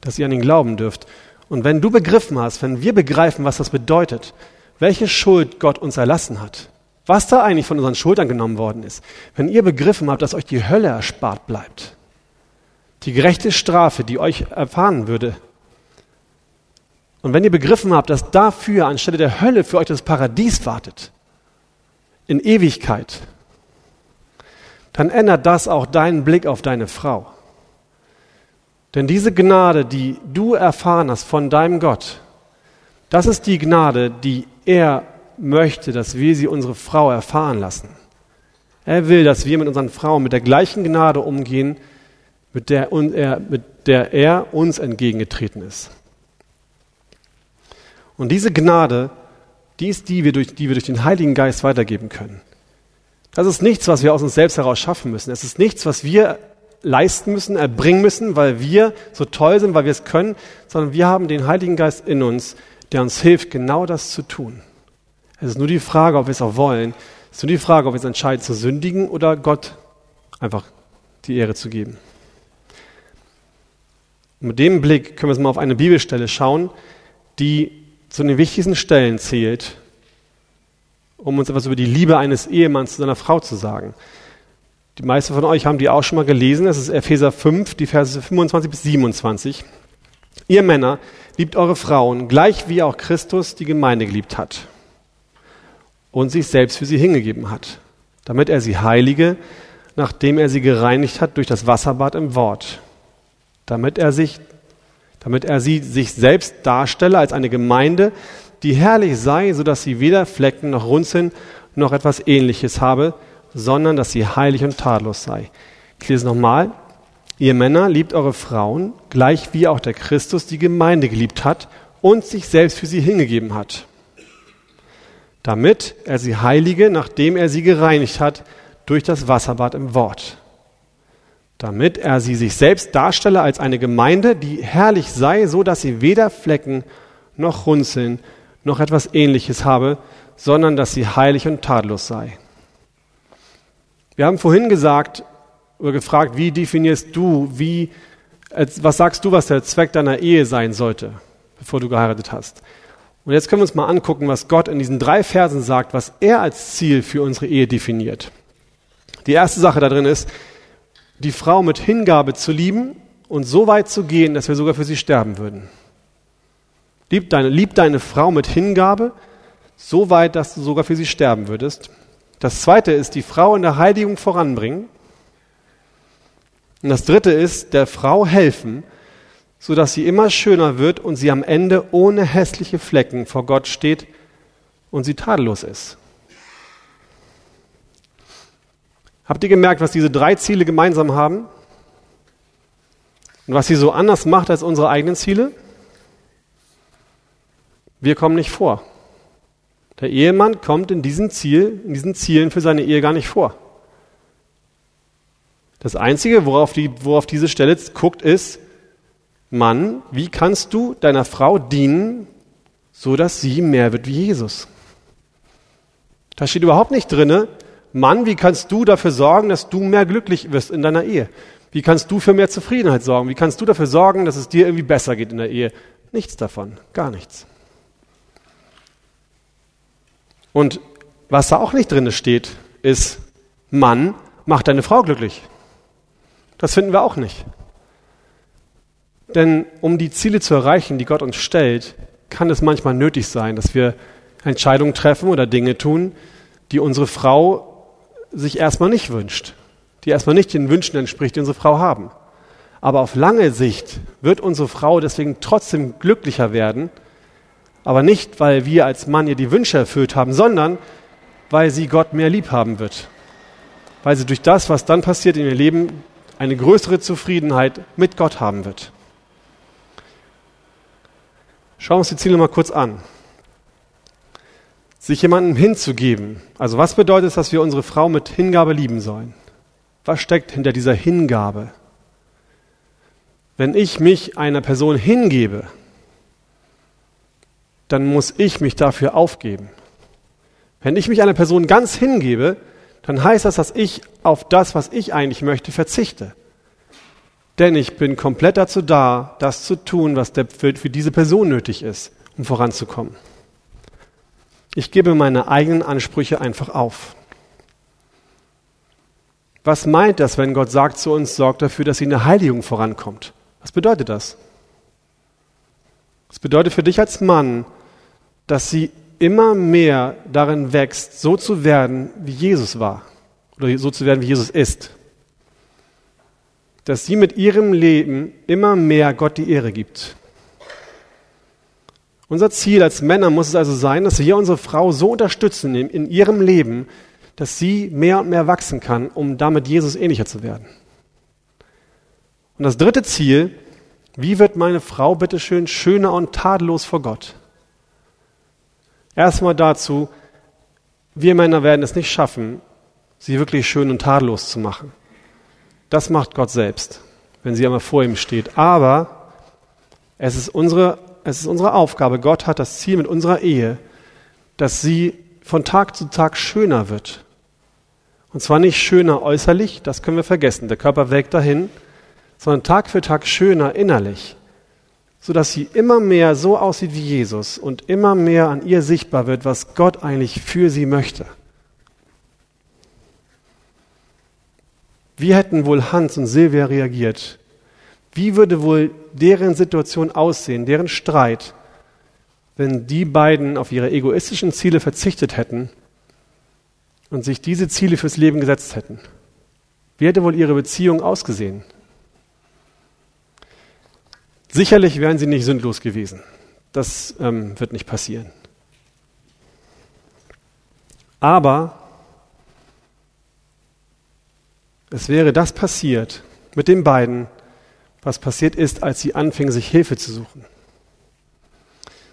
dass ihr an ihn glauben dürft. Und wenn du begriffen hast, wenn wir begreifen, was das bedeutet, welche Schuld Gott uns erlassen hat, was da eigentlich von unseren Schultern genommen worden ist. Wenn ihr begriffen habt, dass euch die Hölle erspart bleibt, die gerechte Strafe, die euch erfahren würde, und wenn ihr begriffen habt, dass dafür anstelle der Hölle für euch das Paradies wartet, in Ewigkeit, dann ändert das auch deinen Blick auf deine Frau. Denn diese Gnade, die du erfahren hast von deinem Gott, das ist die Gnade, die er möchte, dass wir sie unsere Frau erfahren lassen. Er will, dass wir mit unseren Frauen mit der gleichen Gnade umgehen, mit der er, mit der er uns entgegengetreten ist. Und diese Gnade, die ist die, die wir durch den Heiligen Geist weitergeben können. Das ist nichts, was wir aus uns selbst heraus schaffen müssen. Es ist nichts, was wir leisten müssen, erbringen müssen, weil wir so toll sind, weil wir es können, sondern wir haben den Heiligen Geist in uns, der uns hilft, genau das zu tun. Es ist nur die Frage, ob wir es auch wollen. Es ist nur die Frage, ob wir es entscheiden zu sündigen oder Gott einfach die Ehre zu geben. Und mit dem Blick können wir jetzt mal auf eine Bibelstelle schauen, die zu den wichtigsten Stellen zählt, um uns etwas über die Liebe eines Ehemanns zu seiner Frau zu sagen. Die meisten von euch haben die auch schon mal gelesen. Es ist Epheser 5, die Verse 25 bis 27. Ihr Männer liebt eure Frauen, gleich wie auch Christus die Gemeinde geliebt hat und sich selbst für sie hingegeben hat, damit er sie heilige, nachdem er sie gereinigt hat durch das Wasserbad im Wort, damit er sich, damit er sie sich selbst darstelle als eine Gemeinde, die herrlich sei, so dass sie weder Flecken noch Runzeln noch etwas ähnliches habe, sondern dass sie heilig und tadellos sei. Ich lese nochmal. Ihr Männer liebt eure Frauen, gleich wie auch der Christus die Gemeinde geliebt hat und sich selbst für sie hingegeben hat damit er sie heilige, nachdem er sie gereinigt hat durch das Wasserbad im Wort. Damit er sie sich selbst darstelle als eine Gemeinde, die herrlich sei, so dass sie weder Flecken noch Runzeln noch etwas ähnliches habe, sondern dass sie heilig und tadellos sei. Wir haben vorhin gesagt oder gefragt, wie definierst du, wie, was sagst du, was der Zweck deiner Ehe sein sollte, bevor du geheiratet hast? Und jetzt können wir uns mal angucken, was Gott in diesen drei Versen sagt, was er als Ziel für unsere Ehe definiert. Die erste Sache da drin ist, die Frau mit Hingabe zu lieben und so weit zu gehen, dass wir sogar für sie sterben würden. Lieb deine, lieb deine Frau mit Hingabe, so weit, dass du sogar für sie sterben würdest. Das zweite ist, die Frau in der Heiligung voranbringen. Und das dritte ist, der Frau helfen, so dass sie immer schöner wird und sie am Ende ohne hässliche Flecken vor Gott steht und sie tadellos ist. Habt ihr gemerkt, was diese drei Ziele gemeinsam haben? Und was sie so anders macht als unsere eigenen Ziele? Wir kommen nicht vor. Der Ehemann kommt in diesen Ziel, in diesen Zielen für seine Ehe gar nicht vor. Das Einzige, worauf, die, worauf diese Stelle guckt, ist, Mann, wie kannst du deiner Frau dienen, so dass sie mehr wird wie Jesus? Da steht überhaupt nicht drinne, Mann, wie kannst du dafür sorgen, dass du mehr glücklich wirst in deiner Ehe? Wie kannst du für mehr Zufriedenheit sorgen? Wie kannst du dafür sorgen, dass es dir irgendwie besser geht in der Ehe? Nichts davon, gar nichts. Und was da auch nicht drinne steht, ist, Mann, mach deine Frau glücklich. Das finden wir auch nicht. Denn um die Ziele zu erreichen, die Gott uns stellt, kann es manchmal nötig sein, dass wir Entscheidungen treffen oder Dinge tun, die unsere Frau sich erstmal nicht wünscht, die erstmal nicht den Wünschen entspricht, die unsere Frau haben. Aber auf lange Sicht wird unsere Frau deswegen trotzdem glücklicher werden, aber nicht, weil wir als Mann ihr die Wünsche erfüllt haben, sondern weil sie Gott mehr lieb haben wird. Weil sie durch das, was dann passiert in ihr Leben, eine größere Zufriedenheit mit Gott haben wird. Schauen wir uns die Ziele mal kurz an. Sich jemandem hinzugeben. Also was bedeutet es, dass wir unsere Frau mit Hingabe lieben sollen? Was steckt hinter dieser Hingabe? Wenn ich mich einer Person hingebe, dann muss ich mich dafür aufgeben. Wenn ich mich einer Person ganz hingebe, dann heißt das, dass ich auf das, was ich eigentlich möchte, verzichte. Denn ich bin komplett dazu da, das zu tun, was für diese Person nötig ist, um voranzukommen. Ich gebe meine eigenen Ansprüche einfach auf. Was meint das, wenn Gott sagt zu uns, sorgt dafür, dass sie in der Heiligung vorankommt? Was bedeutet das? Das bedeutet für dich als Mann, dass sie immer mehr darin wächst, so zu werden, wie Jesus war. Oder so zu werden, wie Jesus ist dass sie mit ihrem Leben immer mehr Gott die Ehre gibt. Unser Ziel als Männer muss es also sein, dass wir unsere Frau so unterstützen in, ihrem Leben, dass sie mehr und mehr wachsen kann, um damit Jesus ähnlicher zu werden. Und das dritte Ziel, wie wird meine Frau bitteschön schöner und tadellos vor Gott? Erstmal dazu, wir Männer werden es nicht schaffen, sie wirklich schön und tadellos zu machen. Das macht Gott selbst, wenn sie einmal vor ihm steht. Aber es ist unsere, es ist unsere Aufgabe. Gott hat das Ziel mit unserer Ehe, dass sie von Tag zu Tag schöner wird. Und zwar nicht schöner äußerlich, das können wir vergessen, der Körper wägt dahin, sondern Tag für Tag schöner innerlich, sodass sie immer mehr so aussieht wie Jesus und immer mehr an ihr sichtbar wird, was Gott eigentlich für sie möchte. Wie hätten wohl Hans und Silvia reagiert? Wie würde wohl deren Situation aussehen, deren Streit, wenn die beiden auf ihre egoistischen Ziele verzichtet hätten und sich diese Ziele fürs Leben gesetzt hätten? Wie hätte wohl ihre Beziehung ausgesehen? Sicherlich wären sie nicht sündlos gewesen. Das ähm, wird nicht passieren. Aber es wäre das passiert mit den beiden, was passiert ist, als sie anfingen, sich Hilfe zu suchen.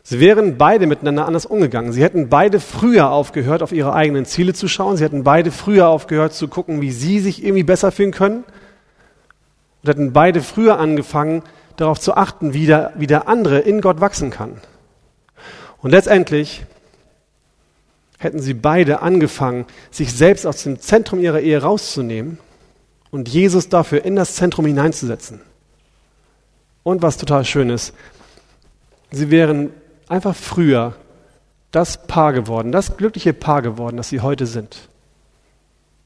Sie wären beide miteinander anders umgegangen. Sie hätten beide früher aufgehört, auf ihre eigenen Ziele zu schauen. Sie hätten beide früher aufgehört zu gucken, wie sie sich irgendwie besser fühlen können. Und hätten beide früher angefangen, darauf zu achten, wie der, wie der andere in Gott wachsen kann. Und letztendlich hätten sie beide angefangen, sich selbst aus dem Zentrum ihrer Ehe rauszunehmen und Jesus dafür in das Zentrum hineinzusetzen. Und was total schön ist, sie wären einfach früher das Paar geworden, das glückliche Paar geworden, das sie heute sind.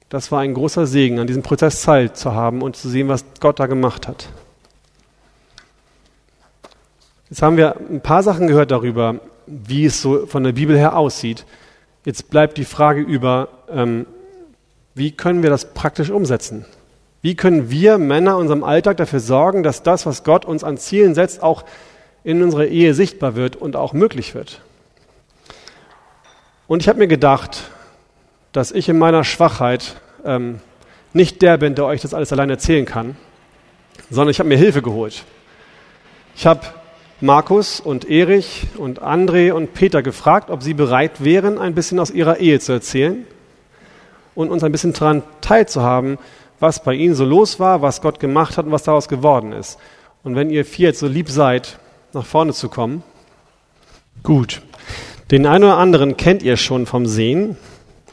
Das war ein großer Segen, an diesem Prozess Zeit zu haben und zu sehen, was Gott da gemacht hat. Jetzt haben wir ein paar Sachen gehört darüber, wie es so von der Bibel her aussieht. Jetzt bleibt die Frage über, ähm, wie können wir das praktisch umsetzen? Wie können wir Männer in unserem Alltag dafür sorgen, dass das, was Gott uns an Zielen setzt, auch in unserer Ehe sichtbar wird und auch möglich wird? Und ich habe mir gedacht, dass ich in meiner Schwachheit ähm, nicht der bin, der euch das alles allein erzählen kann, sondern ich habe mir Hilfe geholt. Ich habe Markus und Erich und André und Peter gefragt, ob sie bereit wären, ein bisschen aus ihrer Ehe zu erzählen und uns ein bisschen daran teilzuhaben, was bei ihnen so los war, was Gott gemacht hat und was daraus geworden ist. Und wenn ihr vier jetzt so lieb seid, nach vorne zu kommen, gut. Den einen oder anderen kennt ihr schon vom Sehen.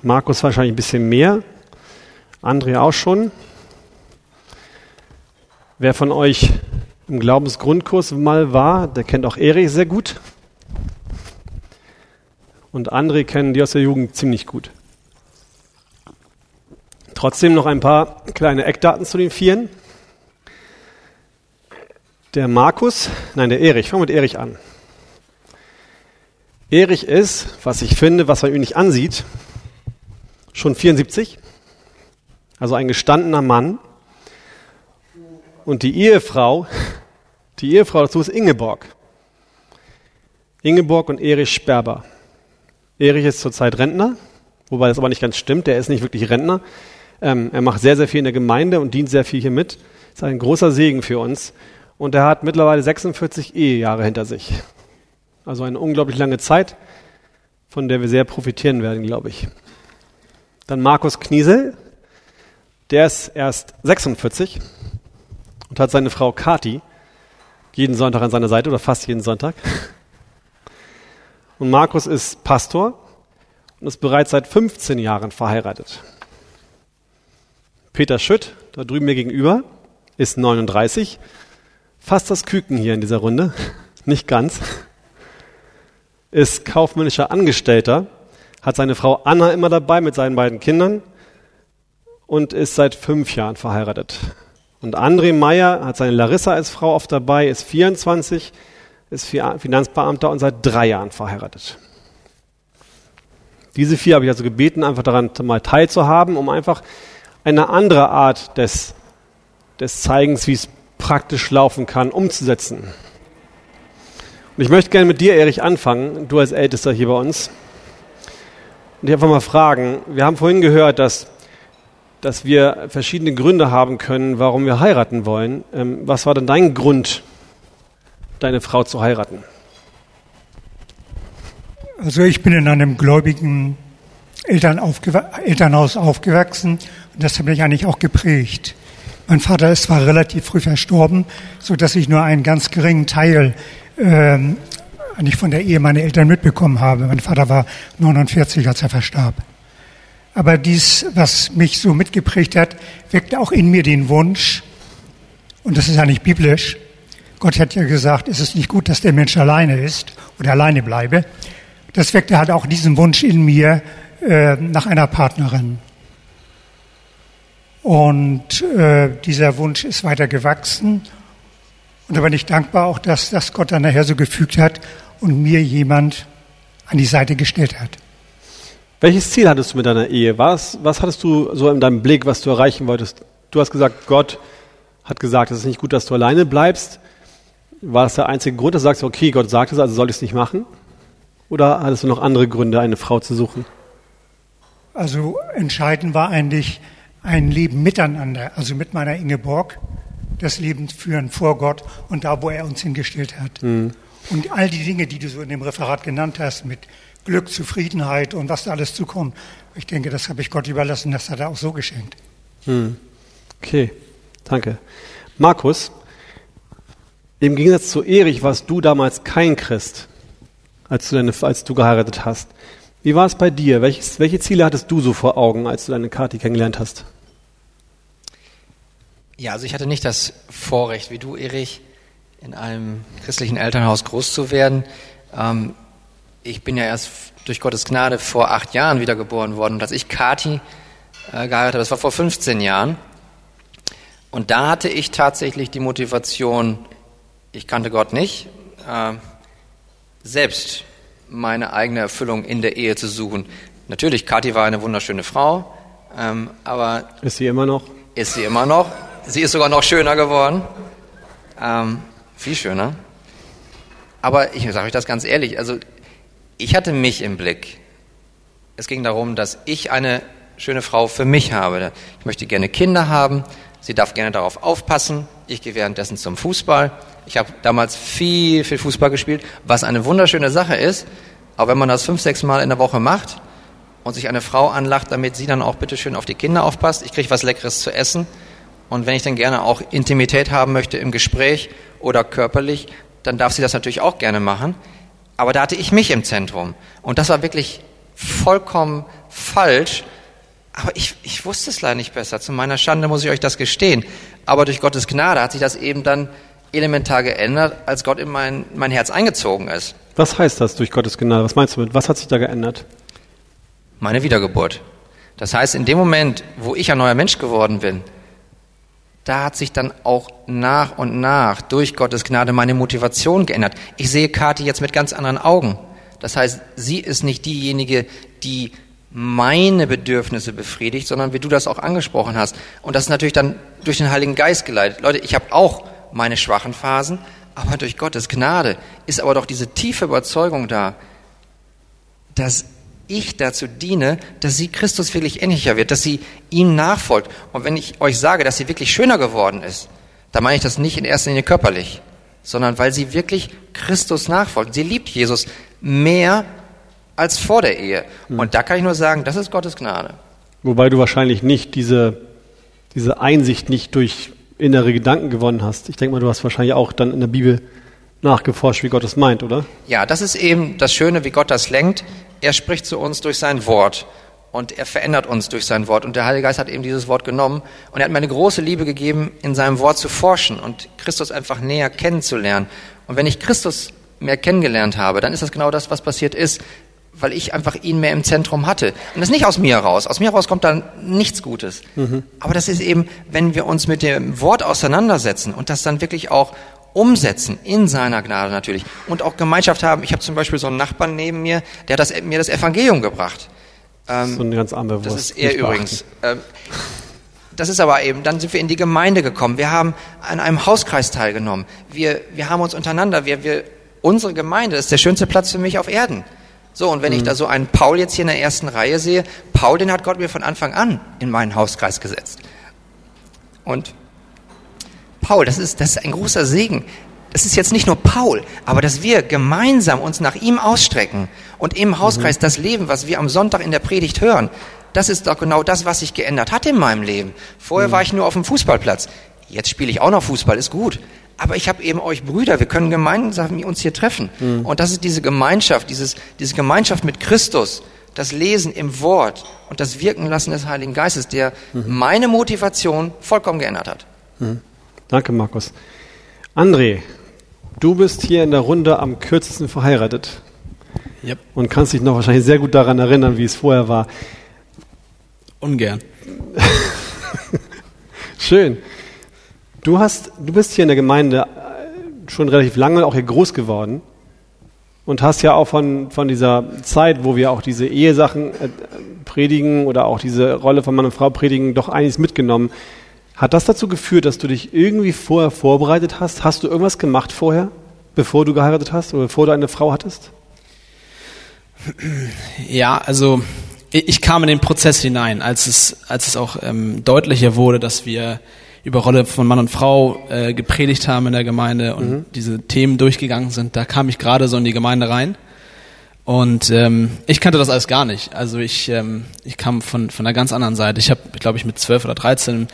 Markus wahrscheinlich ein bisschen mehr. André auch schon. Wer von euch im Glaubensgrundkurs mal war, der kennt auch Erich sehr gut. Und André kennen die aus der Jugend ziemlich gut. Trotzdem noch ein paar kleine Eckdaten zu den Vieren. Der Markus, nein, der Erich, fangen wir mit Erich an. Erich ist, was ich finde, was man ihm nicht ansieht, schon 74, also ein gestandener Mann. Und die Ehefrau, die Ehefrau dazu ist Ingeborg. Ingeborg und Erich Sperber. Erich ist zurzeit Rentner, wobei das aber nicht ganz stimmt, der ist nicht wirklich Rentner. Ähm, er macht sehr, sehr viel in der Gemeinde und dient sehr viel hier mit. Ist ein großer Segen für uns. Und er hat mittlerweile 46 Ehejahre hinter sich. Also eine unglaublich lange Zeit, von der wir sehr profitieren werden, glaube ich. Dann Markus Kniesel, der ist erst 46 und hat seine Frau Kati jeden Sonntag an seiner Seite oder fast jeden Sonntag. Und Markus ist Pastor und ist bereits seit 15 Jahren verheiratet. Peter Schütt, da drüben mir gegenüber, ist 39. Fast das Küken hier in dieser Runde. Nicht ganz. Ist kaufmännischer Angestellter, hat seine Frau Anna immer dabei mit seinen beiden Kindern und ist seit fünf Jahren verheiratet. Und André Meyer hat seine Larissa als Frau oft dabei, ist 24, ist Finanzbeamter und seit drei Jahren verheiratet. Diese vier habe ich also gebeten, einfach daran mal teilzuhaben, um einfach eine andere Art des, des Zeigens, wie es praktisch laufen kann, umzusetzen. Und ich möchte gerne mit dir, Erich, anfangen, du als Ältester hier bei uns. Und ich einfach mal fragen, wir haben vorhin gehört, dass, dass wir verschiedene Gründe haben können, warum wir heiraten wollen. Ähm, was war denn dein Grund, deine Frau zu heiraten? Also ich bin in einem gläubigen Eltern Elternhaus aufgewachsen und das hat mich eigentlich auch geprägt. Mein Vater ist zwar relativ früh verstorben, so dass ich nur einen ganz geringen Teil ähm, eigentlich von der Ehe meiner Eltern mitbekommen habe. Mein Vater war 49, als er verstarb. Aber dies, was mich so mitgeprägt hat, weckte auch in mir den Wunsch, und das ist ja nicht biblisch, Gott hat ja gesagt, es ist nicht gut, dass der Mensch alleine ist oder alleine bleibe. Das weckte halt auch diesen Wunsch in mir äh, nach einer Partnerin. Und äh, dieser Wunsch ist weiter gewachsen. Und da bin ich dankbar auch, dass das Gott dann nachher so gefügt hat und mir jemand an die Seite gestellt hat. Welches Ziel hattest du mit deiner Ehe? Was, was hattest du so in deinem Blick, was du erreichen wolltest? Du hast gesagt, Gott hat gesagt, es ist nicht gut, dass du alleine bleibst. War das der einzige Grund, dass du sagst, okay, Gott sagt es, also soll ich es nicht machen? Oder hattest du noch andere Gründe, eine Frau zu suchen? Also entscheidend war eigentlich, ein Leben miteinander, also mit meiner Ingeborg, das Leben führen vor Gott und da, wo er uns hingestellt hat. Mhm. Und all die Dinge, die du so in dem Referat genannt hast, mit Glück, Zufriedenheit und was da alles zukommt, ich denke, das habe ich Gott überlassen, das hat er auch so geschenkt. Mhm. Okay, danke. Markus, im Gegensatz zu Erich warst du damals kein Christ, als du, deine, als du geheiratet hast. Wie war es bei dir? Welches, welche Ziele hattest du so vor Augen, als du deine Kati kennengelernt hast? Ja, also ich hatte nicht das Vorrecht, wie du, Erich, in einem christlichen Elternhaus groß zu werden. Ähm, ich bin ja erst durch Gottes Gnade vor acht Jahren wiedergeboren worden. Und als ich Kati äh, geheiratet habe, das war vor 15 Jahren. Und da hatte ich tatsächlich die Motivation, ich kannte Gott nicht, äh, selbst meine eigene Erfüllung in der Ehe zu suchen. Natürlich, Kathi war eine wunderschöne Frau, ähm, aber ist sie immer noch? Ist sie immer noch. Sie ist sogar noch schöner geworden. Ähm, viel schöner. Aber ich sage euch das ganz ehrlich, also ich hatte mich im Blick. Es ging darum, dass ich eine schöne Frau für mich habe. Ich möchte gerne Kinder haben. Sie darf gerne darauf aufpassen. Ich gehe währenddessen zum Fußball. Ich habe damals viel, viel Fußball gespielt, was eine wunderschöne Sache ist. Aber wenn man das fünf, sechs Mal in der Woche macht und sich eine Frau anlacht, damit sie dann auch bitteschön auf die Kinder aufpasst, ich kriege was Leckeres zu essen. Und wenn ich dann gerne auch Intimität haben möchte im Gespräch oder körperlich, dann darf sie das natürlich auch gerne machen. Aber da hatte ich mich im Zentrum. Und das war wirklich vollkommen falsch. Aber ich, ich wusste es leider nicht besser. Zu meiner Schande muss ich euch das gestehen. Aber durch Gottes Gnade hat sich das eben dann elementar geändert, als Gott in mein, mein Herz eingezogen ist. Was heißt das durch Gottes Gnade? Was meinst du mit? Was hat sich da geändert? Meine Wiedergeburt. Das heißt, in dem Moment, wo ich ein neuer Mensch geworden bin, da hat sich dann auch nach und nach durch Gottes Gnade meine Motivation geändert. Ich sehe Kathi jetzt mit ganz anderen Augen. Das heißt, sie ist nicht diejenige, die meine Bedürfnisse befriedigt, sondern wie du das auch angesprochen hast. Und das ist natürlich dann durch den Heiligen Geist geleitet. Leute, ich habe auch meine schwachen Phasen, aber durch Gottes Gnade ist aber doch diese tiefe Überzeugung da, dass ich dazu diene, dass sie Christus wirklich ähnlicher wird, dass sie ihm nachfolgt. Und wenn ich euch sage, dass sie wirklich schöner geworden ist, dann meine ich das nicht in erster Linie körperlich, sondern weil sie wirklich Christus nachfolgt. Sie liebt Jesus mehr als vor der Ehe. Hm. Und da kann ich nur sagen, das ist Gottes Gnade. Wobei du wahrscheinlich nicht diese, diese Einsicht nicht durch innere Gedanken gewonnen hast. Ich denke mal, du hast wahrscheinlich auch dann in der Bibel nachgeforscht, wie Gott es meint, oder? Ja, das ist eben das Schöne, wie Gott das lenkt. Er spricht zu uns durch sein Wort und er verändert uns durch sein Wort. Und der Heilige Geist hat eben dieses Wort genommen und er hat mir eine große Liebe gegeben, in seinem Wort zu forschen und Christus einfach näher kennenzulernen. Und wenn ich Christus mehr kennengelernt habe, dann ist das genau das, was passiert ist, weil ich einfach ihn mehr im Zentrum hatte. Und das ist nicht aus mir raus. Aus mir raus kommt dann nichts Gutes. Mhm. Aber das ist eben, wenn wir uns mit dem Wort auseinandersetzen und das dann wirklich auch umsetzen in seiner Gnade natürlich und auch Gemeinschaft haben. Ich habe zum Beispiel so einen Nachbarn neben mir, der hat das, mir das Evangelium gebracht. Ähm, so eine ganz andere Das ist er übrigens. Ähm, das ist aber eben, dann sind wir in die Gemeinde gekommen. Wir haben an einem Hauskreis teilgenommen. Wir, wir haben uns untereinander, wir, wir, unsere Gemeinde ist der schönste Platz für mich auf Erden. So, und wenn mhm. ich da so einen Paul jetzt hier in der ersten Reihe sehe, Paul, den hat Gott mir von Anfang an in meinen Hauskreis gesetzt. Und Paul, das ist, das ist ein großer Segen. Das ist jetzt nicht nur Paul, aber dass wir gemeinsam uns nach ihm ausstrecken und im Hauskreis mhm. das Leben, was wir am Sonntag in der Predigt hören, das ist doch genau das, was sich geändert hat in meinem Leben. Vorher mhm. war ich nur auf dem Fußballplatz. Jetzt spiele ich auch noch Fußball, ist gut. Aber ich habe eben euch Brüder, wir können gemeinsam uns hier treffen. Mhm. Und das ist diese Gemeinschaft, dieses, diese Gemeinschaft mit Christus, das Lesen im Wort und das Wirken lassen des Heiligen Geistes, der mhm. meine Motivation vollkommen geändert hat. Mhm. Danke, Markus. André, du bist hier in der Runde am kürzesten verheiratet. Yep. Und kannst dich noch wahrscheinlich sehr gut daran erinnern, wie es vorher war. Ungern. Schön. Du hast, du bist hier in der Gemeinde äh, schon relativ lange, auch hier groß geworden und hast ja auch von, von dieser Zeit, wo wir auch diese Ehesachen äh, predigen oder auch diese Rolle von Mann und Frau predigen, doch einiges mitgenommen. Hat das dazu geführt, dass du dich irgendwie vorher vorbereitet hast? Hast du irgendwas gemacht vorher, bevor du geheiratet hast oder bevor du eine Frau hattest? Ja, also ich kam in den Prozess hinein, als es, als es auch ähm, deutlicher wurde, dass wir über Rolle von Mann und Frau äh, gepredigt haben in der Gemeinde und mhm. diese Themen durchgegangen sind. Da kam ich gerade so in die Gemeinde rein. Und ähm, ich kannte das alles gar nicht. Also ich, ähm, ich kam von, von einer ganz anderen Seite. Ich habe, glaube ich, mit zwölf oder dreizehn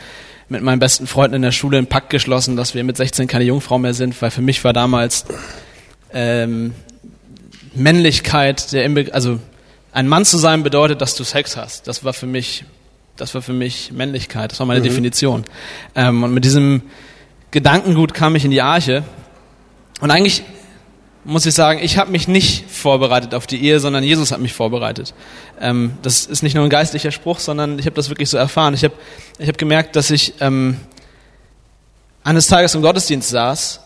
mit meinen besten Freunden in der Schule einen Pakt geschlossen, dass wir mit 16 keine Jungfrau mehr sind, weil für mich war damals ähm, Männlichkeit, der Inbe also ein Mann zu sein bedeutet, dass du Sex hast. Das war für mich, das war für mich Männlichkeit. Das war meine mhm. Definition. Ähm, und mit diesem Gedankengut kam ich in die Arche. Und eigentlich muss ich sagen, ich habe mich nicht vorbereitet auf die Ehe, sondern Jesus hat mich vorbereitet. Ähm, das ist nicht nur ein geistlicher Spruch, sondern ich habe das wirklich so erfahren. Ich habe ich hab gemerkt, dass ich ähm, eines Tages im Gottesdienst saß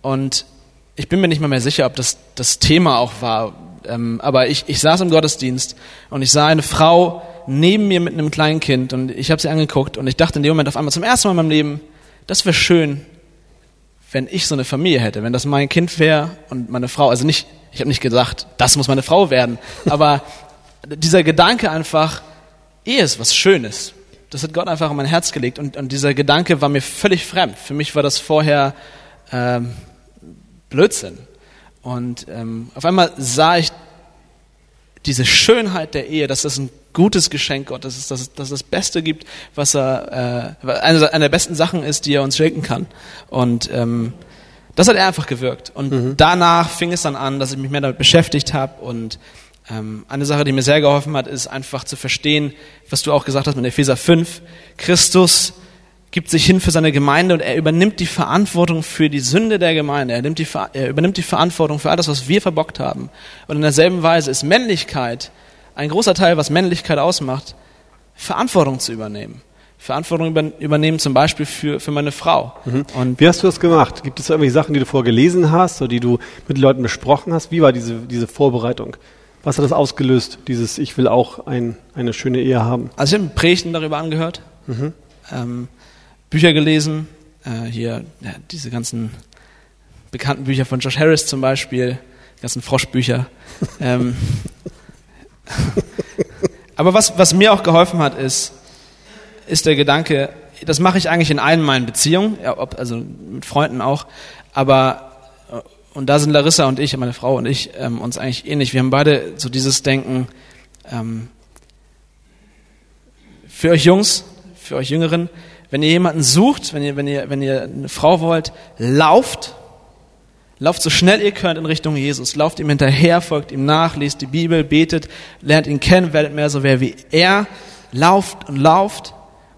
und ich bin mir nicht mal mehr sicher, ob das das Thema auch war, ähm, aber ich, ich saß im Gottesdienst und ich sah eine Frau neben mir mit einem kleinen Kind und ich habe sie angeguckt und ich dachte in dem Moment auf einmal zum ersten Mal in meinem Leben, das wäre schön, wenn ich so eine Familie hätte, wenn das mein Kind wäre und meine Frau, also nicht, ich habe nicht gesagt, das muss meine Frau werden, aber dieser Gedanke einfach, Ehe ist was Schönes. Das hat Gott einfach in mein Herz gelegt und, und dieser Gedanke war mir völlig fremd. Für mich war das vorher ähm, Blödsinn. Und ähm, auf einmal sah ich diese Schönheit der Ehe, dass das ein gutes Geschenk Gottes ist, dass es, dass das Beste gibt, was er, äh, eine, eine der besten Sachen ist, die er uns schenken kann. Und ähm, das hat er einfach gewirkt. Und mhm. danach fing es dann an, dass ich mich mehr damit beschäftigt habe. Und ähm, eine Sache, die mir sehr geholfen hat, ist einfach zu verstehen, was du auch gesagt hast mit Epheser 5. Christus gibt sich hin für seine Gemeinde und er übernimmt die Verantwortung für die Sünde der Gemeinde. Er, nimmt die, er übernimmt die Verantwortung für all das, was wir verbockt haben. Und in derselben Weise ist Männlichkeit, ein großer Teil, was Männlichkeit ausmacht, Verantwortung zu übernehmen. Verantwortung über, übernehmen zum Beispiel für, für meine Frau. Mhm. Und Wie hast du das gemacht? Gibt es irgendwelche Sachen, die du vorgelesen hast oder die du mit Leuten besprochen hast? Wie war diese, diese Vorbereitung? Was hat das ausgelöst, dieses Ich will auch ein, eine schöne Ehe haben? Also ich habe Predigten darüber angehört. Mhm. Ähm, Bücher gelesen, äh, hier ja, diese ganzen bekannten Bücher von Josh Harris zum Beispiel, ganzen Froschbücher. ähm, aber was, was mir auch geholfen hat, ist, ist der Gedanke, das mache ich eigentlich in allen meinen Beziehungen, ja, ob, also mit Freunden auch, aber äh, und da sind Larissa und ich, meine Frau und ich, ähm, uns eigentlich ähnlich. Wir haben beide so dieses Denken, ähm, für euch Jungs, für euch Jüngeren, wenn ihr jemanden sucht, wenn ihr, wenn ihr, wenn ihr eine Frau wollt, lauft, lauft so schnell ihr könnt in Richtung Jesus, lauft ihm hinterher, folgt ihm nach, lest die Bibel, betet, lernt ihn kennen, werdet mehr so wer wie er, lauft und lauft.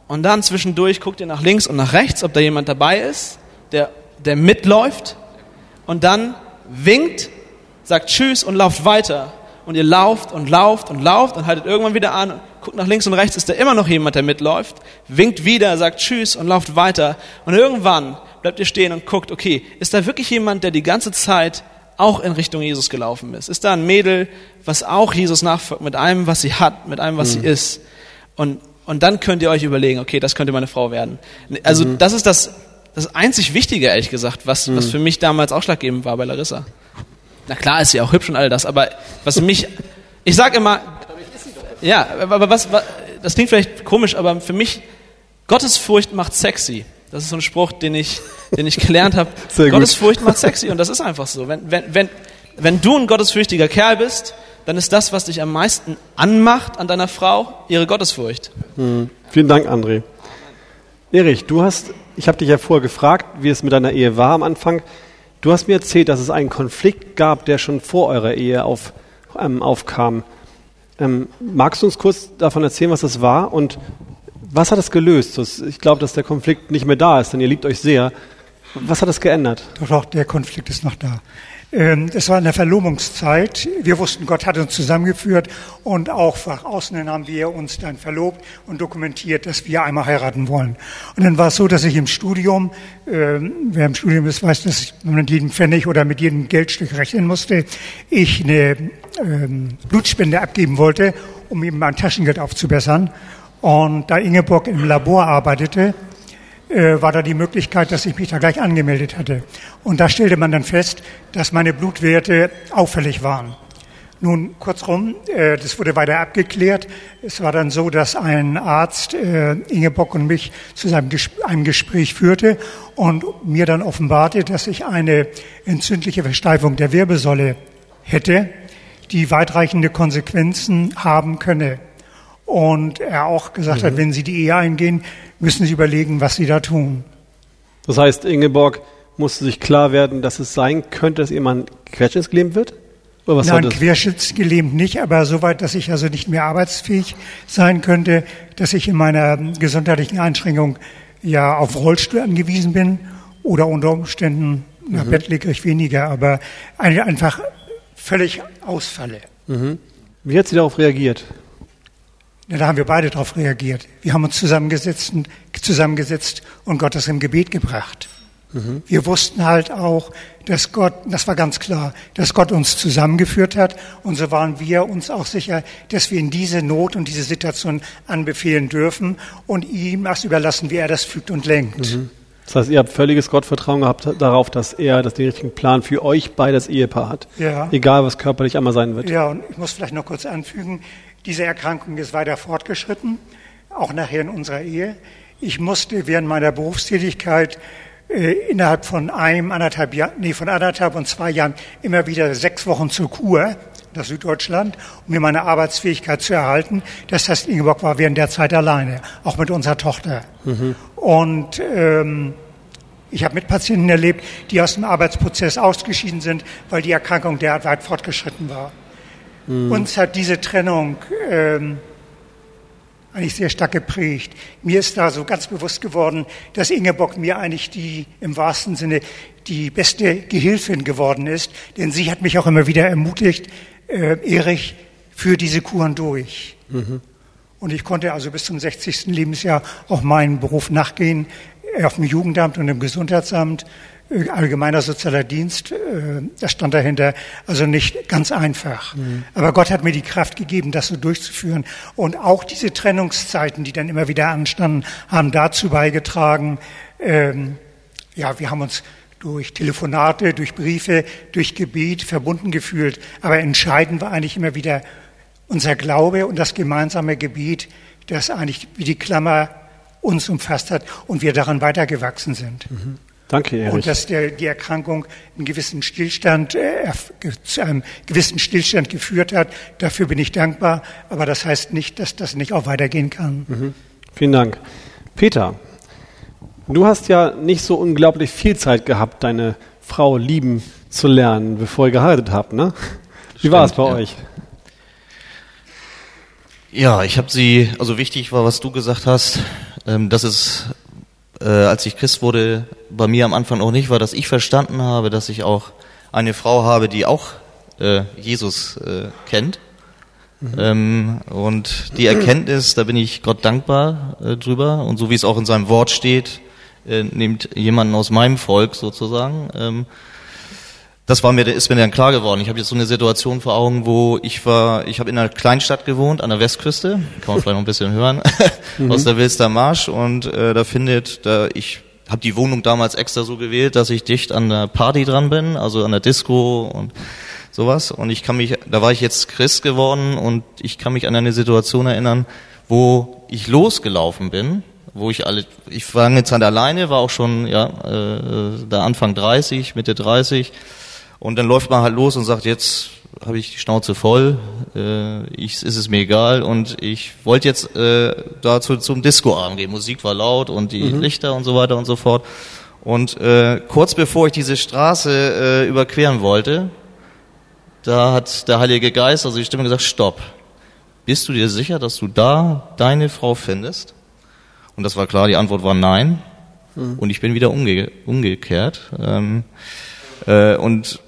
Und dann zwischendurch guckt ihr nach links und nach rechts, ob da jemand dabei ist, der, der mitläuft. Und dann winkt, sagt Tschüss und lauft weiter und ihr lauft und lauft und lauft und haltet irgendwann wieder an guckt nach links und rechts, ist da immer noch jemand, der mitläuft, winkt wieder, sagt Tschüss und lauft weiter. Und irgendwann bleibt ihr stehen und guckt, okay, ist da wirklich jemand, der die ganze Zeit auch in Richtung Jesus gelaufen ist? Ist da ein Mädel, was auch Jesus nachfolgt mit allem, was sie hat, mit allem, was mhm. sie ist? Und, und dann könnt ihr euch überlegen, okay, das könnte meine Frau werden. Also mhm. das ist das, das einzig Wichtige, ehrlich gesagt, was, mhm. was für mich damals ausschlaggebend war bei Larissa. Na klar ist sie auch hübsch und all das, aber was mich, ich sag immer, ja, aber was, was, das klingt vielleicht komisch, aber für mich, Gottesfurcht macht sexy. Das ist so ein Spruch, den ich, den ich gelernt habe. Gottesfurcht macht sexy und das ist einfach so. Wenn, wenn, wenn, wenn du ein gottesfürchtiger Kerl bist, dann ist das, was dich am meisten anmacht an deiner Frau, ihre Gottesfurcht. Hm. Vielen Dank, André. Erich, du hast, ich habe dich ja vorher gefragt, wie es mit deiner Ehe war am Anfang. Du hast mir erzählt, dass es einen Konflikt gab, der schon vor eurer Ehe auf, ähm, aufkam. Ähm, magst du uns kurz davon erzählen, was das war und was hat es gelöst? Ich glaube, dass der Konflikt nicht mehr da ist, denn ihr liebt euch sehr. Was hat es geändert? Doch, doch, der Konflikt ist noch da. Ähm, es war in der Verlobungszeit. Wir wussten, Gott hat uns zusammengeführt und auch nach außen haben wir uns dann verlobt und dokumentiert, dass wir einmal heiraten wollen. Und dann war es so, dass ich im Studium, äh, wer im Studium ist, weiß, dass ich mit jedem Pfennig oder mit jedem Geldstück rechnen musste, ich eine ähm, Blutspende abgeben wollte, um eben mein Taschengeld aufzubessern. Und da Ingeborg im Labor arbeitete, äh, war da die Möglichkeit, dass ich mich da gleich angemeldet hatte. Und da stellte man dann fest, dass meine Blutwerte auffällig waren. Nun, kurzum, äh, das wurde weiter abgeklärt. Es war dann so, dass ein Arzt äh, Ingeborg und mich zu seinem Ges einem Gespräch führte und mir dann offenbarte, dass ich eine entzündliche Versteifung der Wirbelsäule hätte, die weitreichende Konsequenzen haben könne. Und er auch gesagt mhm. hat, wenn Sie die Ehe eingehen, müssen Sie überlegen, was Sie da tun. Das heißt, Ingeborg musste sich klar werden, dass es sein könnte, dass ihr Mann querschnittsgelähmt wird? Oder was Nein, querschnittsgelähmt nicht, aber soweit, dass ich also nicht mehr arbeitsfähig sein könnte, dass ich in meiner gesundheitlichen Einschränkung ja auf Rollstuhl angewiesen bin oder unter Umständen, na, mhm. Bett liege ich weniger, aber einfach völlig ausfalle. Mhm. Wie hat sie darauf reagiert? Da haben wir beide darauf reagiert. Wir haben uns zusammengesetzt, zusammengesetzt und Gott das im Gebet gebracht. Mhm. Wir wussten halt auch, dass Gott, das war ganz klar, dass Gott uns zusammengeführt hat. Und so waren wir uns auch sicher, dass wir in diese Not und diese Situation anbefehlen dürfen und ihm das überlassen, wie er das fügt und lenkt. Mhm. Das heißt, ihr habt völliges Gottvertrauen gehabt darauf, dass er das den richtigen Plan für euch beide das Ehepaar hat. Ja. Egal, was körperlich einmal sein wird. Ja, und ich muss vielleicht noch kurz anfügen, diese Erkrankung ist weiter fortgeschritten, auch nachher in unserer Ehe. Ich musste während meiner Berufstätigkeit äh, innerhalb von einem, anderthalb Jahren, nee, von anderthalb und zwei Jahren immer wieder sechs Wochen zur Kur nach Süddeutschland, um mir meine Arbeitsfähigkeit zu erhalten. Das heißt, Ingeborg war während der Zeit alleine, auch mit unserer Tochter. Mhm. Und ähm, ich habe mit Patienten erlebt, die aus dem Arbeitsprozess ausgeschieden sind, weil die Erkrankung derart weit fortgeschritten war. Mhm. Uns hat diese Trennung ähm, eigentlich sehr stark geprägt. Mir ist da so ganz bewusst geworden, dass Ingeborg mir eigentlich die, im wahrsten Sinne, die beste Gehilfin geworden ist, denn sie hat mich auch immer wieder ermutigt, äh, Erich, für diese Kuren durch. Mhm. Und ich konnte also bis zum 60. Lebensjahr auch meinen Beruf nachgehen, auf dem Jugendamt und im Gesundheitsamt allgemeiner sozialer Dienst, äh, das stand dahinter, also nicht ganz einfach. Mhm. Aber Gott hat mir die Kraft gegeben, das so durchzuführen. Und auch diese Trennungszeiten, die dann immer wieder anstanden, haben dazu beigetragen, ähm, ja, wir haben uns durch Telefonate, durch Briefe, durch Gebet verbunden gefühlt. Aber entscheidend war eigentlich immer wieder unser Glaube und das gemeinsame Gebet, das eigentlich wie die Klammer uns umfasst hat und wir daran weitergewachsen sind. Mhm. Danke, Erich. Und dass der, die Erkrankung einen gewissen Stillstand, äh, zu einem gewissen Stillstand geführt hat, dafür bin ich dankbar. Aber das heißt nicht, dass das nicht auch weitergehen kann. Mhm. Vielen Dank. Peter, du hast ja nicht so unglaublich viel Zeit gehabt, deine Frau lieben zu lernen, bevor ihr geheiratet habt, ne? Wie Stimmt, war es bei ja. euch? Ja, ich habe sie, also wichtig war, was du gesagt hast, ähm, dass es äh, als ich Christ wurde, bei mir am Anfang auch nicht war, dass ich verstanden habe, dass ich auch eine Frau habe, die auch äh, Jesus äh, kennt. Mhm. Ähm, und die Erkenntnis, da bin ich Gott dankbar äh, drüber. Und so wie es auch in seinem Wort steht, äh, nimmt jemanden aus meinem Volk sozusagen. Ähm, das war mir, ist mir dann klar geworden. Ich habe jetzt so eine Situation vor Augen, wo ich war, ich habe in einer Kleinstadt gewohnt, an der Westküste, kann man vielleicht noch ein bisschen hören, mhm. aus der Wilster Marsch und äh, da findet, da ich habe die Wohnung damals extra so gewählt, dass ich dicht an der Party dran bin, also an der Disco und sowas. Und ich kann mich, da war ich jetzt Christ geworden und ich kann mich an eine Situation erinnern, wo ich losgelaufen bin, wo ich alle, ich war eine Zeit alleine, war auch schon ja äh, da Anfang 30, Mitte 30 und dann läuft man halt los und sagt, jetzt habe ich die Schnauze voll, äh, ich, ist es mir egal und ich wollte jetzt äh, dazu zum Discoabend gehen. Musik war laut und die mhm. Lichter und so weiter und so fort. Und äh, kurz bevor ich diese Straße äh, überqueren wollte, da hat der Heilige Geist, also die Stimme gesagt, stopp. Bist du dir sicher, dass du da deine Frau findest? Und das war klar, die Antwort war nein. Mhm. Und ich bin wieder umge umgekehrt. Ähm, äh, und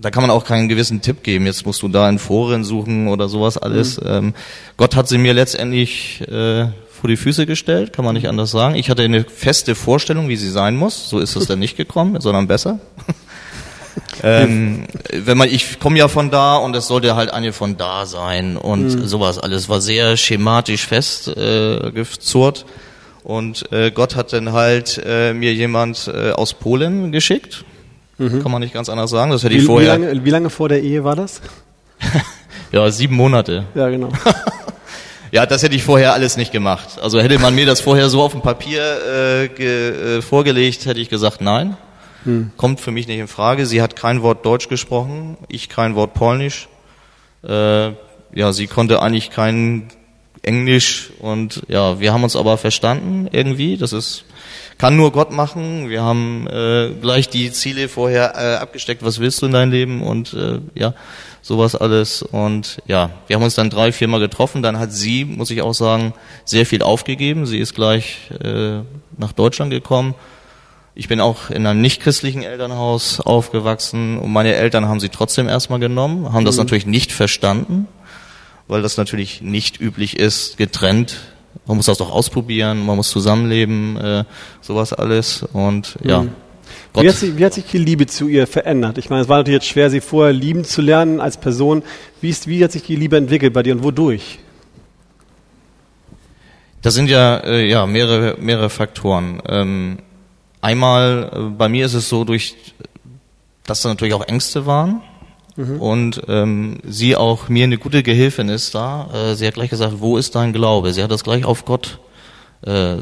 da kann man auch keinen gewissen Tipp geben. Jetzt musst du da in Foren suchen oder sowas alles. Mhm. Ähm, Gott hat sie mir letztendlich äh, vor die Füße gestellt, kann man nicht anders sagen. Ich hatte eine feste Vorstellung, wie sie sein muss. So ist es dann nicht gekommen, sondern besser. ähm, wenn man, ich komme ja von da und es sollte halt eine von da sein und mhm. sowas alles war sehr schematisch fest äh, gezurrt. Und äh, Gott hat dann halt äh, mir jemand äh, aus Polen geschickt, Mhm. Kann man nicht ganz anders sagen. Das hätte wie, ich vorher. Wie lange, wie lange vor der Ehe war das? ja, sieben Monate. Ja, genau. ja, das hätte ich vorher alles nicht gemacht. Also hätte man mir das vorher so auf dem Papier äh, ge, äh, vorgelegt, hätte ich gesagt, nein. Hm. Kommt für mich nicht in Frage. Sie hat kein Wort Deutsch gesprochen, ich kein Wort Polnisch. Äh, ja, sie konnte eigentlich kein Englisch und ja, wir haben uns aber verstanden irgendwie. Das ist kann nur Gott machen. Wir haben äh, gleich die Ziele vorher äh, abgesteckt, was willst du in deinem Leben und äh, ja, sowas alles. Und ja, wir haben uns dann drei, viermal getroffen. Dann hat sie, muss ich auch sagen, sehr viel aufgegeben. Sie ist gleich äh, nach Deutschland gekommen. Ich bin auch in einem nichtchristlichen Elternhaus aufgewachsen und meine Eltern haben sie trotzdem erstmal genommen, haben das mhm. natürlich nicht verstanden, weil das natürlich nicht üblich ist, getrennt man muss das doch ausprobieren, man muss zusammenleben, äh, sowas alles. Und ja, mhm. Wie hat, sich, wie hat sich die Liebe zu ihr verändert? Ich meine, es war natürlich jetzt schwer, sie vorher lieben zu lernen als Person. Wie, ist, wie hat sich die Liebe entwickelt bei dir und wodurch? Das sind ja, äh, ja mehrere, mehrere Faktoren. Ähm, einmal, äh, bei mir ist es so, durch, dass da natürlich auch Ängste waren und ähm, sie auch mir eine gute Gehilfin ist da. Äh, sie hat gleich gesagt, wo ist dein Glaube? Sie hat das gleich auf Gott äh,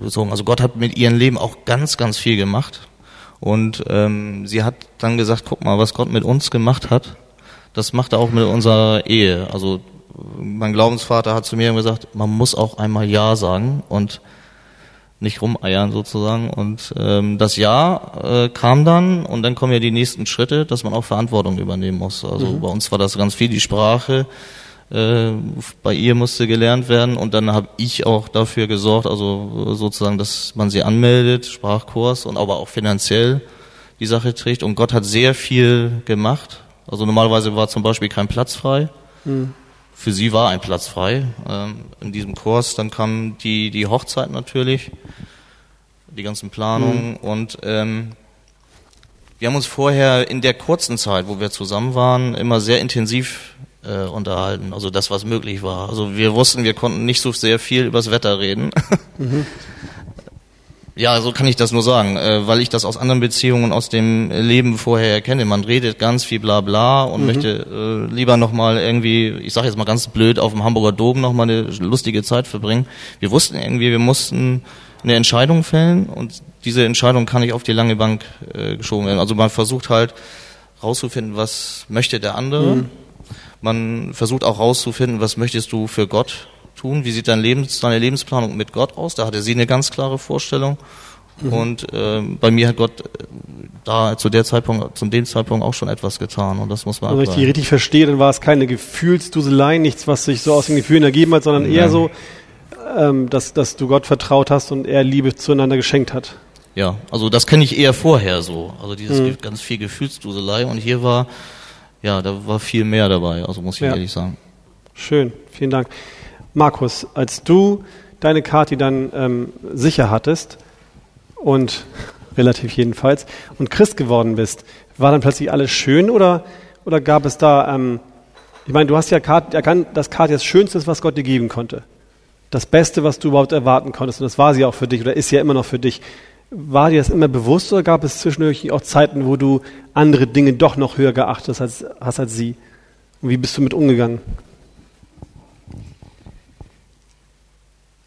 bezogen. Also Gott hat mit ihrem Leben auch ganz, ganz viel gemacht. Und ähm, sie hat dann gesagt, guck mal, was Gott mit uns gemacht hat, das macht er auch mit unserer Ehe. Also mein Glaubensvater hat zu mir gesagt, man muss auch einmal Ja sagen und nicht rumeiern sozusagen. Und ähm, das Ja äh, kam dann und dann kommen ja die nächsten Schritte, dass man auch Verantwortung übernehmen muss. Also bei uns war das ganz viel die Sprache. Äh, bei ihr musste gelernt werden und dann habe ich auch dafür gesorgt, also sozusagen, dass man sie anmeldet, Sprachkurs und aber auch finanziell die Sache trägt. Und Gott hat sehr viel gemacht. Also normalerweise war zum Beispiel kein Platz frei. Für sie war ein Platz frei ähm, in diesem Kurs. Dann kam die, die Hochzeit natürlich, die ganzen Planungen und ähm, wir haben uns vorher in der kurzen Zeit, wo wir zusammen waren, immer sehr intensiv äh, unterhalten. Also das, was möglich war. Also wir wussten, wir konnten nicht so sehr viel übers Wetter reden. Ja, so kann ich das nur sagen, äh, weil ich das aus anderen Beziehungen aus dem Leben vorher kenne. Man redet ganz viel bla bla und möchte äh, lieber nochmal irgendwie, ich sage jetzt mal ganz blöd, auf dem Hamburger Dom nochmal eine lustige Zeit verbringen. Wir wussten irgendwie, wir mussten eine Entscheidung fällen und diese Entscheidung kann nicht auf die lange Bank äh, geschoben werden. Also man versucht halt rauszufinden, was möchte der andere. Man versucht auch rauszufinden, was möchtest du für Gott tun, wie sieht dein Lebens, deine Lebensplanung mit Gott aus. Da hatte sie eine ganz klare Vorstellung. Und ähm, bei mir hat Gott äh, da zu der Zeitpunkt, zu dem Zeitpunkt auch schon etwas getan und das muss man Also wenn ich die richtig verstehe, dann war es keine Gefühlsduselei, nichts, was sich so aus den Gefühlen ergeben hat, sondern eher Nein. so, ähm, dass, dass du Gott vertraut hast und er Liebe zueinander geschenkt hat. Ja, also das kenne ich eher vorher so. Also dieses Mhm. Ganz viel Gefühlsduselei und hier war, ja, da war viel mehr dabei, also muss ich Ja. ehrlich sagen. Schön, vielen Dank. Markus, als du deine Kati dann ähm, sicher hattest und relativ jedenfalls und Christ geworden bist, war dann plötzlich alles schön oder, oder gab es da, ähm, ich meine, du hast ja Kat, erkannt, Kathi das Schönste was Gott dir geben konnte. Das Beste, was du überhaupt erwarten konntest und das war sie auch für dich oder ist ja immer noch für dich. War dir das immer bewusst oder gab es zwischendurch auch Zeiten, wo du andere Dinge doch noch höher geachtet hast als, hast als sie? Und wie bist du mit umgegangen?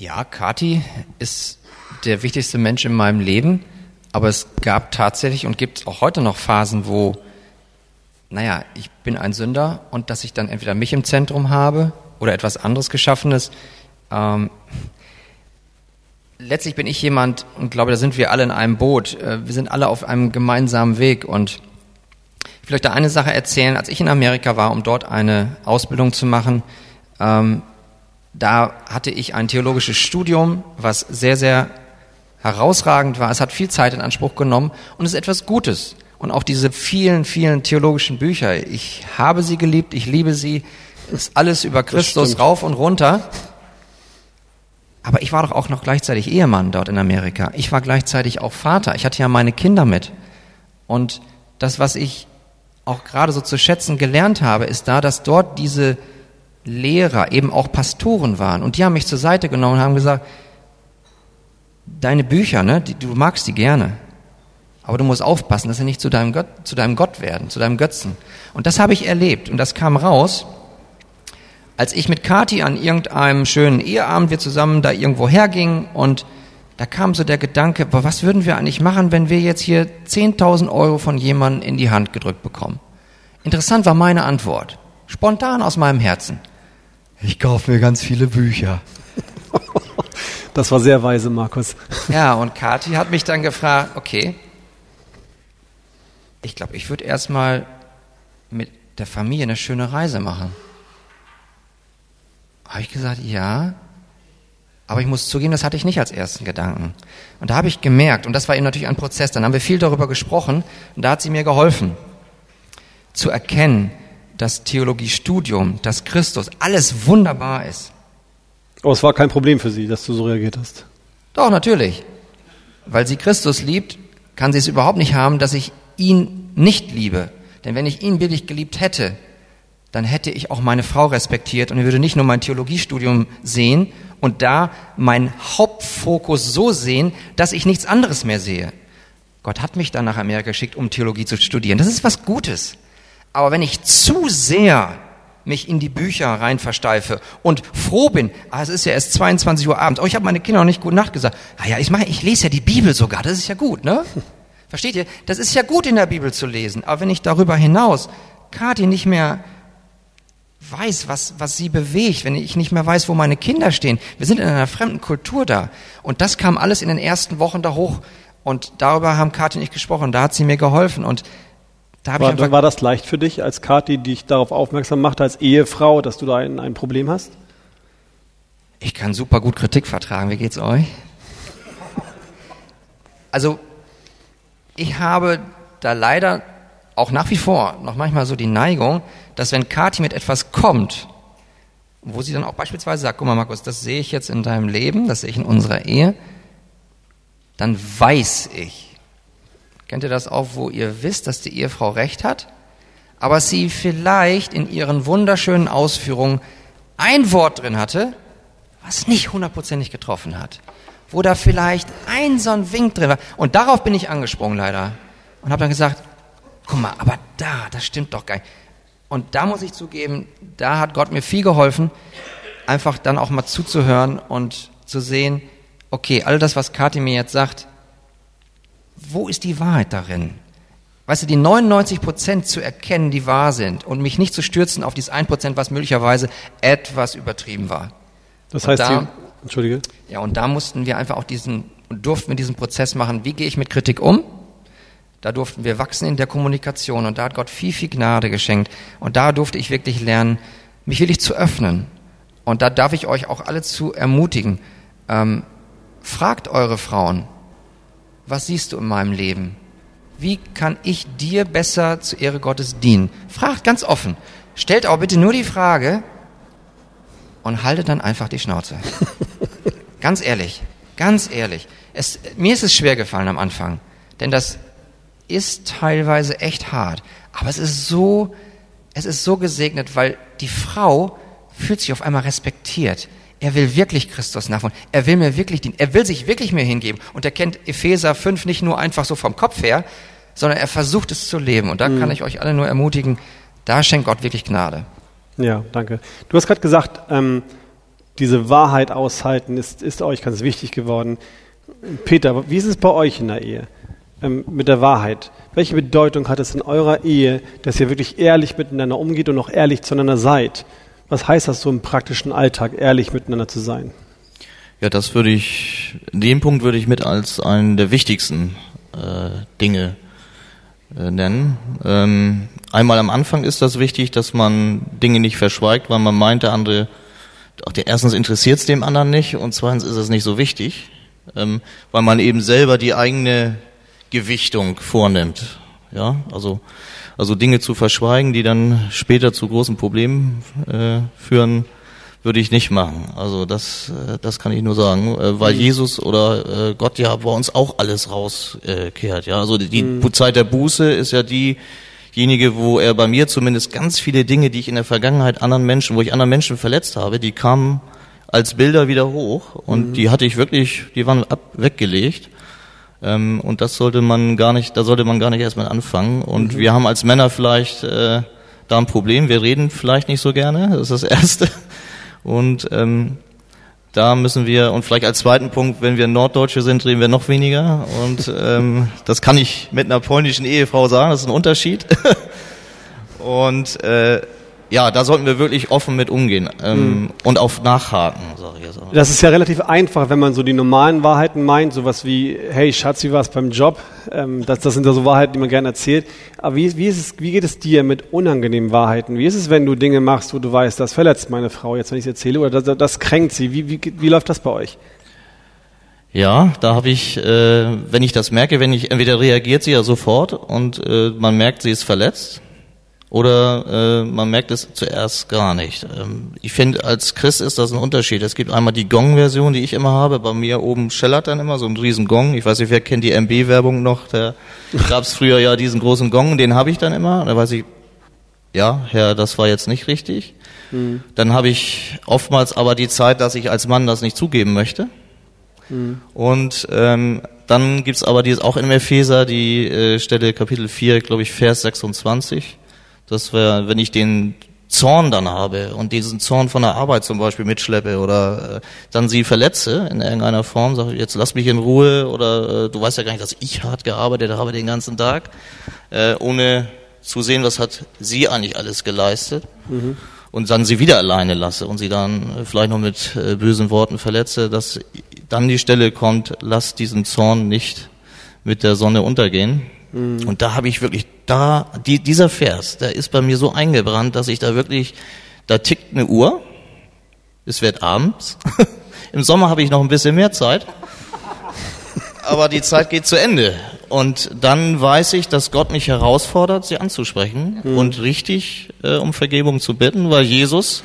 Ja, Kati ist der wichtigste Mensch in meinem Leben, aber es gab tatsächlich und gibt auch heute noch Phasen, wo, naja, ich bin ein Sünder und dass ich dann entweder mich im Zentrum habe oder etwas anderes Geschaffenes. Ähm, letztlich bin ich jemand und glaube, da sind wir alle in einem Boot. Äh, Wir sind alle auf einem gemeinsamen Weg und ich will euch da eine Sache erzählen. Als ich in Amerika war, um dort eine Ausbildung zu machen, ähm, da hatte ich ein theologisches Studium, was sehr, sehr herausragend war. Es hat viel Zeit in Anspruch genommen und ist etwas Gutes. Und auch diese vielen, vielen theologischen Bücher, ich habe sie geliebt, ich liebe sie, ist alles über Christus rauf und runter. Aber ich war doch auch noch gleichzeitig Ehemann dort in Amerika. Ich war gleichzeitig auch Vater. Ich hatte ja meine Kinder mit. Und das, was ich auch gerade so zu schätzen gelernt habe, ist da, dass dort diese Lehrer eben auch Pastoren waren. Und die haben mich zur Seite genommen und haben gesagt, deine Bücher, ne, die, du magst die gerne. Aber du musst aufpassen, dass sie nicht zu deinem, Gott, zu deinem Gott werden, zu deinem Götzen. Und das habe ich erlebt. Und das kam raus, als ich mit Kati an irgendeinem schönen Eheabend wir zusammen da irgendwo hergingen und da kam so der Gedanke, was würden wir eigentlich machen, wenn wir jetzt hier 10.000 Euro von jemandem in die Hand gedrückt bekommen? Interessant war meine Antwort. Spontan aus meinem Herzen. Ich kaufe mir ganz viele Bücher. Das war sehr weise, Markus. Ja, und Kathi hat mich dann gefragt, okay, ich glaube, ich würde erstmal mit der Familie eine schöne Reise machen. Habe ich gesagt, ja. Aber ich muss zugeben, das hatte ich nicht als ersten Gedanken. Und da habe ich gemerkt, und das war eben natürlich ein Prozess, dann haben wir viel darüber gesprochen, und da hat sie mir geholfen, zu erkennen, dass Theologiestudium, dass Christus, alles wunderbar ist. Aber es war kein Problem für sie, dass du so reagiert hast. Doch, natürlich. Weil sie Christus liebt, kann sie es überhaupt nicht haben, dass ich ihn nicht liebe. Denn wenn ich ihn wirklich geliebt hätte, dann hätte ich auch meine Frau respektiert und ich würde nicht nur mein Theologiestudium sehen und da meinen Hauptfokus so sehen, dass ich nichts anderes mehr sehe. Gott hat mich dann nach Amerika geschickt, um Theologie zu studieren. Das ist was Gutes. Aber wenn ich zu sehr mich in die Bücher rein versteife und froh bin, ah, es ist ja erst 22 Uhr abends, oh, ich habe meine Kinder noch nicht gut Nacht gesagt. Ah ja, ich meine, ich lese ja die Bibel sogar, das ist ja gut, ne? Versteht ihr? Das ist ja gut in der Bibel zu lesen, aber wenn ich darüber hinaus Kathi nicht mehr weiß, was, was sie bewegt, wenn ich nicht mehr weiß, wo meine Kinder stehen. Wir sind in einer fremden Kultur da. Und das kam alles in den ersten Wochen da hoch. Und darüber haben Kathi und ich gesprochen. Da hat sie mir geholfen. Und da war, ich war das leicht für dich, als Kathi dich darauf aufmerksam machte, als Ehefrau, dass du da ein, ein Problem hast? Ich kann super gut Kritik vertragen. Wie geht's euch? Also, ich habe da leider auch nach wie vor noch manchmal so die Neigung, dass wenn Kathi mit etwas kommt, wo sie dann auch beispielsweise sagt, guck mal Markus, das sehe ich jetzt in deinem Leben, das sehe ich in unserer Ehe, dann weiß ich. Kennt ihr das auch, wo ihr wisst, dass die Ehefrau recht hat, aber sie vielleicht in ihren wunderschönen Ausführungen ein Wort drin hatte, was nicht hundertprozentig getroffen hat, wo da vielleicht ein so ein Wink drin war. Und darauf bin ich angesprungen leider und habe dann gesagt, guck mal, aber da, das stimmt doch gar nicht. Und da muss ich zugeben, da hat Gott mir viel geholfen, einfach dann auch mal zuzuhören und zu sehen, okay, all das, was Kathi mir jetzt sagt, wo ist die Wahrheit darin? Weißt du, die 99 Prozent zu erkennen, die wahr sind und mich nicht zu stürzen auf dieses 1 Prozent, was möglicherweise etwas übertrieben war. Das heißt, da, die, Entschuldige. Ja, und da mussten wir einfach auch diesen, und durften wir diesen Prozess machen, wie gehe ich mit Kritik um? Da durften wir wachsen in der Kommunikation und da hat Gott viel, viel Gnade geschenkt. Und da durfte ich wirklich lernen, mich wirklich zu öffnen. Und da darf ich euch auch alle zu ermutigen. Ähm, fragt eure Frauen, was siehst du in meinem Leben? Wie kann ich dir besser zur Ehre Gottes dienen? Fragt ganz offen. Stellt auch bitte nur die Frage und haltet dann einfach die Schnauze. ganz ehrlich, ganz ehrlich. Es, mir ist es schwer gefallen am Anfang, denn das ist teilweise echt hart. Aber es ist so, es ist so gesegnet, weil die Frau fühlt sich auf einmal respektiert. Er will wirklich Christus nachfolgen. Er will mir wirklich dienen. Er will sich wirklich mir hingeben. Und er kennt Epheser 5 nicht nur einfach so vom Kopf her, sondern er versucht es zu leben. Und da mhm. kann ich euch alle nur ermutigen, da schenkt Gott wirklich Gnade. Ja, danke. Du hast gerade gesagt, ähm, diese Wahrheit aushalten ist, ist euch ganz wichtig geworden. Peter, wie ist es bei euch in der Ehe? ähm, mit der Wahrheit. Welche Bedeutung hat es in eurer Ehe, dass ihr wirklich ehrlich miteinander umgeht und auch ehrlich zueinander seid? Was heißt das so im praktischen Alltag, ehrlich miteinander zu sein? Ja, das würde ich, den Punkt würde ich mit als einen der wichtigsten äh, Dinge äh, nennen. Ähm, einmal am Anfang ist das wichtig, dass man Dinge nicht verschweigt, weil man meint, der andere, auch der erstens interessiert es dem anderen nicht und zweitens ist es nicht so wichtig, ähm, weil man eben selber die eigene Gewichtung vornimmt. Ja, also, also Dinge zu verschweigen, die dann später zu großen Problemen äh, führen, würde ich nicht machen. Also das, äh, das kann ich nur sagen, äh, weil mhm. Jesus oder äh, Gott ja bei uns auch alles rauskehrt. Ja, also die mhm. Zeit der Buße ist ja diejenige, wo er bei mir zumindest ganz viele Dinge, die ich in der Vergangenheit anderen Menschen, wo ich anderen Menschen verletzt habe, die kamen als Bilder wieder hoch und mhm. die hatte ich wirklich, die waren ab, weggelegt. Ähm, und das sollte man gar nicht, da sollte man gar nicht erstmal anfangen. Und mhm. wir haben als Männer vielleicht äh, da ein Problem. Wir reden vielleicht nicht so gerne. Das ist das Erste. Und ähm, da müssen wir, und vielleicht als zweiten Punkt, wenn wir Norddeutsche sind, reden wir noch weniger. Und ähm, das kann ich mit einer polnischen Ehefrau sagen, das ist ein Unterschied. und äh, ja, da sollten wir wirklich offen mit umgehen ähm, mhm. und auf nachhaken, sage ich jetzt auch. Das ist ja relativ einfach, wenn man so die normalen Wahrheiten meint, sowas wie, hey Schatz, wie war es beim Job? Ähm, das, das sind ja so Wahrheiten, die man gerne erzählt. Aber wie, wie, ist es, wie geht es dir mit unangenehmen Wahrheiten? Wie ist es, wenn du Dinge machst, wo du weißt, das verletzt meine Frau, jetzt wenn ich es erzähle, oder das, das kränkt sie? Wie, wie, wie läuft das bei euch? Ja, da habe ich, äh, wenn ich das merke, wenn ich entweder reagiert sie ja sofort und äh, man merkt, sie ist verletzt oder äh, man merkt es zuerst gar nicht. Ähm, ich finde, als Christ ist das ein Unterschied. Es gibt einmal die Gong-Version, die ich immer habe. Bei mir oben schellert dann immer so ein riesen Gong. Ich weiß nicht, wer kennt die MB-Werbung noch? Da gab es früher ja diesen großen Gong, den habe ich dann immer. Da weiß ich, ja, Herr, das war jetzt nicht richtig. Mhm. Dann habe ich oftmals aber die Zeit, dass ich als Mann das nicht zugeben möchte. Mhm. Und ähm, dann gibt's aber dieses auch in Epheser die äh, Stelle Kapitel 4, glaube ich, Vers 26 dass wir, wenn ich den Zorn dann habe und diesen Zorn von der Arbeit zum Beispiel mitschleppe oder äh, dann sie verletze in irgendeiner Form, sage ich, jetzt lass mich in Ruhe oder äh, du weißt ja gar nicht, dass ich hart gearbeitet habe den ganzen Tag, äh, ohne zu sehen, was hat sie eigentlich alles geleistet mhm. und dann sie wieder alleine lasse und sie dann äh, vielleicht noch mit äh, bösen Worten verletze, dass dann die Stelle kommt, lass diesen Zorn nicht mit der Sonne untergehen. Mhm. Und da habe ich wirklich, da, die, dieser Vers, der ist bei mir so eingebrannt, dass ich da wirklich, da tickt eine Uhr, es wird abends, im Sommer habe ich noch ein bisschen mehr Zeit, aber die Zeit geht zu Ende. Und dann weiß ich, dass Gott mich herausfordert, sie anzusprechen mhm. und richtig äh, um Vergebung zu bitten, weil Jesus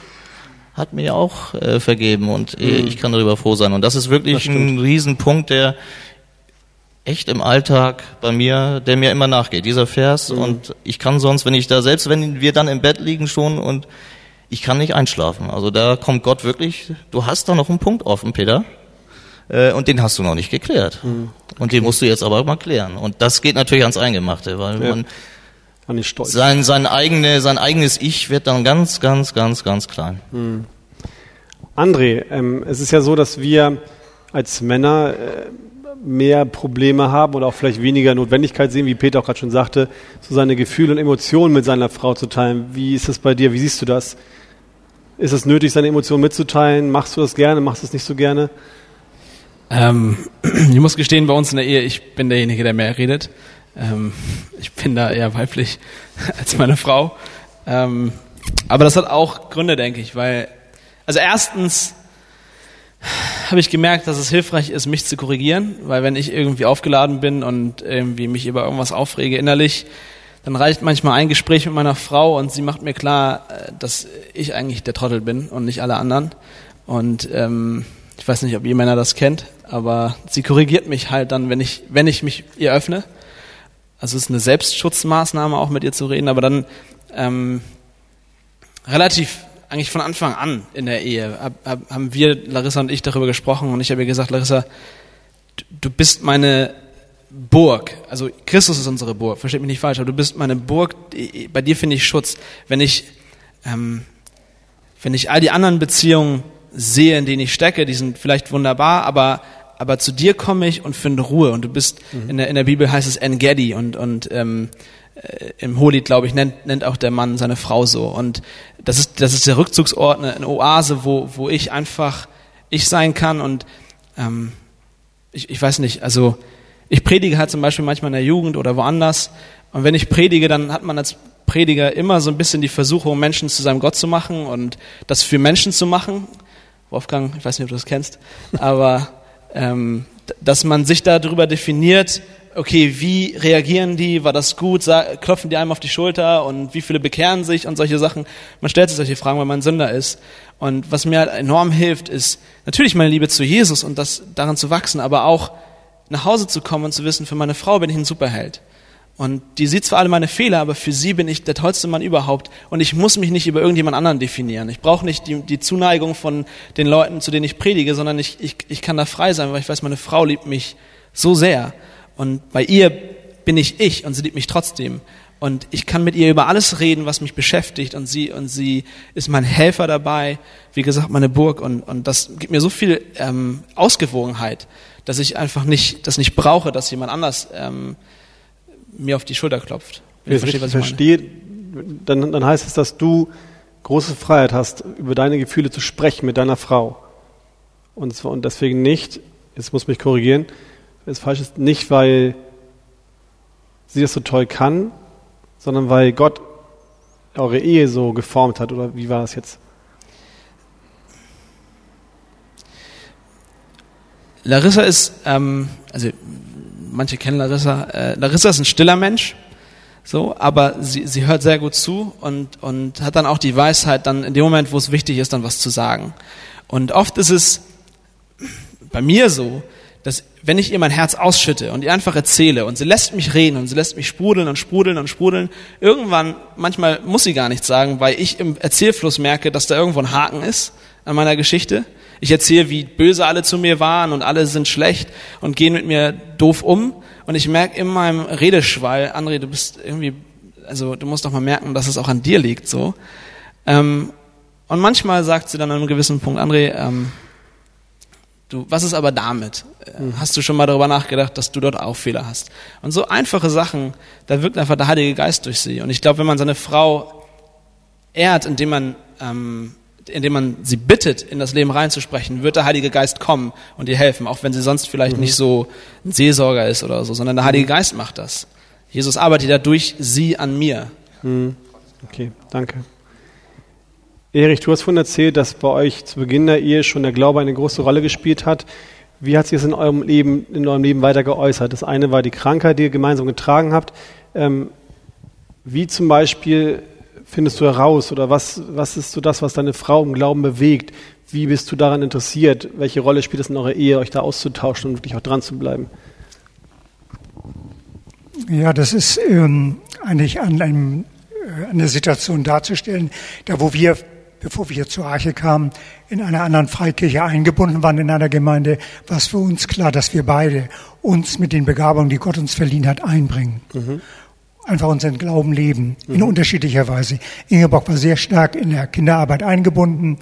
hat mir auch äh, vergeben und äh, mhm. ich kann darüber froh sein. Und das ist wirklich das ein Riesenpunkt, der echt im Alltag bei mir, der mir immer nachgeht, dieser Vers. Mhm. Und ich kann sonst, wenn ich da, selbst wenn wir dann im Bett liegen schon und ich kann nicht einschlafen. Also da kommt Gott wirklich, du hast da noch einen Punkt offen, Peter. Äh, und den hast du noch nicht geklärt. Mhm. Und den musst du jetzt aber mal klären. Und das geht natürlich ans Eingemachte, weil ja. man sein, sein, eigene, sein eigenes Ich wird dann ganz, ganz, ganz, ganz klein. Mhm. André, ähm, es ist ja so, dass wir als Männer äh, mehr Probleme haben oder auch vielleicht weniger Notwendigkeit sehen, wie Peter auch gerade schon sagte, so seine Gefühle und Emotionen mit seiner Frau zu teilen. Wie ist das bei dir? Wie siehst du das? Ist es nötig, seine Emotionen mitzuteilen? Machst du das gerne? Machst du es nicht so gerne? Ähm, ich muss gestehen, bei uns in der Ehe, ich bin derjenige, der mehr redet. Ähm, ich bin da eher weiblich als meine Frau. Ähm, aber das hat auch Gründe, denke ich, weil, also erstens habe ich gemerkt, dass es hilfreich ist, mich zu korrigieren, weil wenn ich irgendwie aufgeladen bin und irgendwie mich über irgendwas aufrege innerlich, dann reicht manchmal ein Gespräch mit meiner Frau und sie macht mir klar, äh, dass ich eigentlich der Trottel bin und nicht alle anderen. Und ähm, ich weiß nicht, ob ihr Männer das kennt, aber sie korrigiert mich halt dann, wenn ich, wenn ich mich ihr öffne. Also es ist eine Selbstschutzmaßnahme, auch mit ihr zu reden, aber dann ähm, relativ eigentlich von Anfang an in der Ehe hab, hab, haben wir, Larissa und ich, darüber gesprochen und ich habe ihr gesagt, Larissa, du bist meine Burg. Also Christus ist unsere Burg, versteht mich nicht falsch, aber du bist meine Burg, bei dir finde ich Schutz. Wenn ich, ähm, wenn ich all die anderen Beziehungen sehe, in denen ich stecke, die sind vielleicht wunderbar, aber aber zu dir komme ich und finde Ruhe und du bist mhm. in der in der Bibel heißt es Engedi und und ähm, äh, im Hohelied, glaube ich, nennt, nennt auch der Mann seine Frau so. Und das ist, das ist der Rückzugsort, eine, eine Oase, wo, wo ich einfach ich sein kann. Und ähm, ich, ich weiß nicht, also ich predige halt zum Beispiel manchmal in der Jugend oder woanders. Und wenn ich predige, dann hat man als Prediger immer so ein bisschen die Versuchung, Menschen zu seinem Gott zu machen und das für Menschen zu machen. Wolfgang, ich weiß nicht, ob du das kennst, aber ähm, dass man sich darüber definiert, okay, wie reagieren die, war das gut, klopfen die einem auf die Schulter und wie viele bekehren sich und solche Sachen. Man stellt sich solche Fragen, weil man Sünder ist. Und was mir halt enorm hilft, ist natürlich meine Liebe zu Jesus und das daran zu wachsen, aber auch nach Hause zu kommen und zu wissen, für meine Frau bin ich ein Superheld. Und die sieht zwar alle meine Fehler, aber für sie bin ich der tollste Mann überhaupt. Und ich muss mich nicht über irgendjemand anderen definieren. Ich brauche nicht die, die, Zuneigung von den Leuten, zu denen ich predige, sondern ich, ich, ich kann da frei sein, weil ich weiß, meine Frau liebt mich so sehr. Und bei ihr bin ich ich und sie liebt mich trotzdem. Und ich kann mit ihr über alles reden, was mich beschäftigt. Und sie, und sie ist mein Helfer dabei. Wie gesagt, meine Burg. Und, und das gibt mir so viel ähm, Ausgewogenheit, dass ich einfach nicht, das nicht brauche, dass jemand anders ähm, mir auf die Schulter klopft. Wenn ich verstehe, was ich verstehe, dann, dann heißt es, dass du große Freiheit hast, über deine Gefühle zu sprechen mit deiner Frau. Und, zwar, und deswegen nicht, jetzt muss mich korrigieren, es falsch ist, nicht weil sie das so toll kann, sondern weil Gott eure Ehe so geformt hat, oder wie war das jetzt? Larissa ist, ähm, also manche kennen Larissa, äh, Larissa ist ein stiller Mensch. So, aber sie, sie hört sehr gut zu und, und hat dann auch die Weisheit, dann in dem Moment, wo es wichtig ist, dann was zu sagen. Und oft ist es bei mir so, wenn ich ihr mein Herz ausschütte und ihr einfach erzähle und sie lässt mich reden und sie lässt mich sprudeln und sprudeln und sprudeln, irgendwann, manchmal muss sie gar nichts sagen, weil ich im Erzählfluss merke, dass da irgendwo ein Haken ist an meiner Geschichte. Ich erzähle, wie böse alle zu mir waren und alle sind schlecht und gehen mit mir doof um. Und ich merke in meinem Redeschwall, André, du bist irgendwie, also du musst doch mal merken, dass es auch an dir liegt, so. Ähm, und manchmal sagt sie dann an einem gewissen Punkt, André, ähm, du, was ist aber damit? Mhm. Hast du schon mal darüber nachgedacht, dass du dort auch Fehler hast? Und so einfache Sachen, da wirkt einfach der Heilige Geist durch sie. Und ich glaube, wenn man seine Frau ehrt, indem man ähm, indem man sie bittet, in das Leben reinzusprechen, wird der Heilige Geist kommen und ihr helfen, auch wenn sie sonst vielleicht mhm. nicht so ein Seelsorger ist oder so, sondern der Heilige mhm. Geist macht das. Jesus arbeitet ja durch sie an mir. Mhm. Okay, danke. Erich, du hast vorhin erzählt, dass bei euch zu Beginn der Ehe schon der Glaube eine große Rolle gespielt hat. Wie hat sich das in eurem Leben, in eurem Leben weiter geäußert? Das eine war die Krankheit, die ihr gemeinsam getragen habt. Ähm, wie zum Beispiel findest du heraus oder was, was ist so das, was deine Frau im Glauben bewegt? Wie bist du daran interessiert? Welche Rolle spielt es in eurer Ehe, euch da auszutauschen und wirklich auch dran zu bleiben? Ja, das ist ähm, eigentlich an einem, äh, eine Situation darzustellen, da wo wir, bevor wir hier zur Arche kamen, in einer anderen Freikirche eingebunden waren in einer Gemeinde, war es für uns klar, dass wir beide uns mit den Begabungen, die Gott uns verliehen hat, einbringen. Mhm einfach unseren Glauben leben, in mhm. unterschiedlicher Weise. Ingeborg war sehr stark in der Kinderarbeit eingebunden.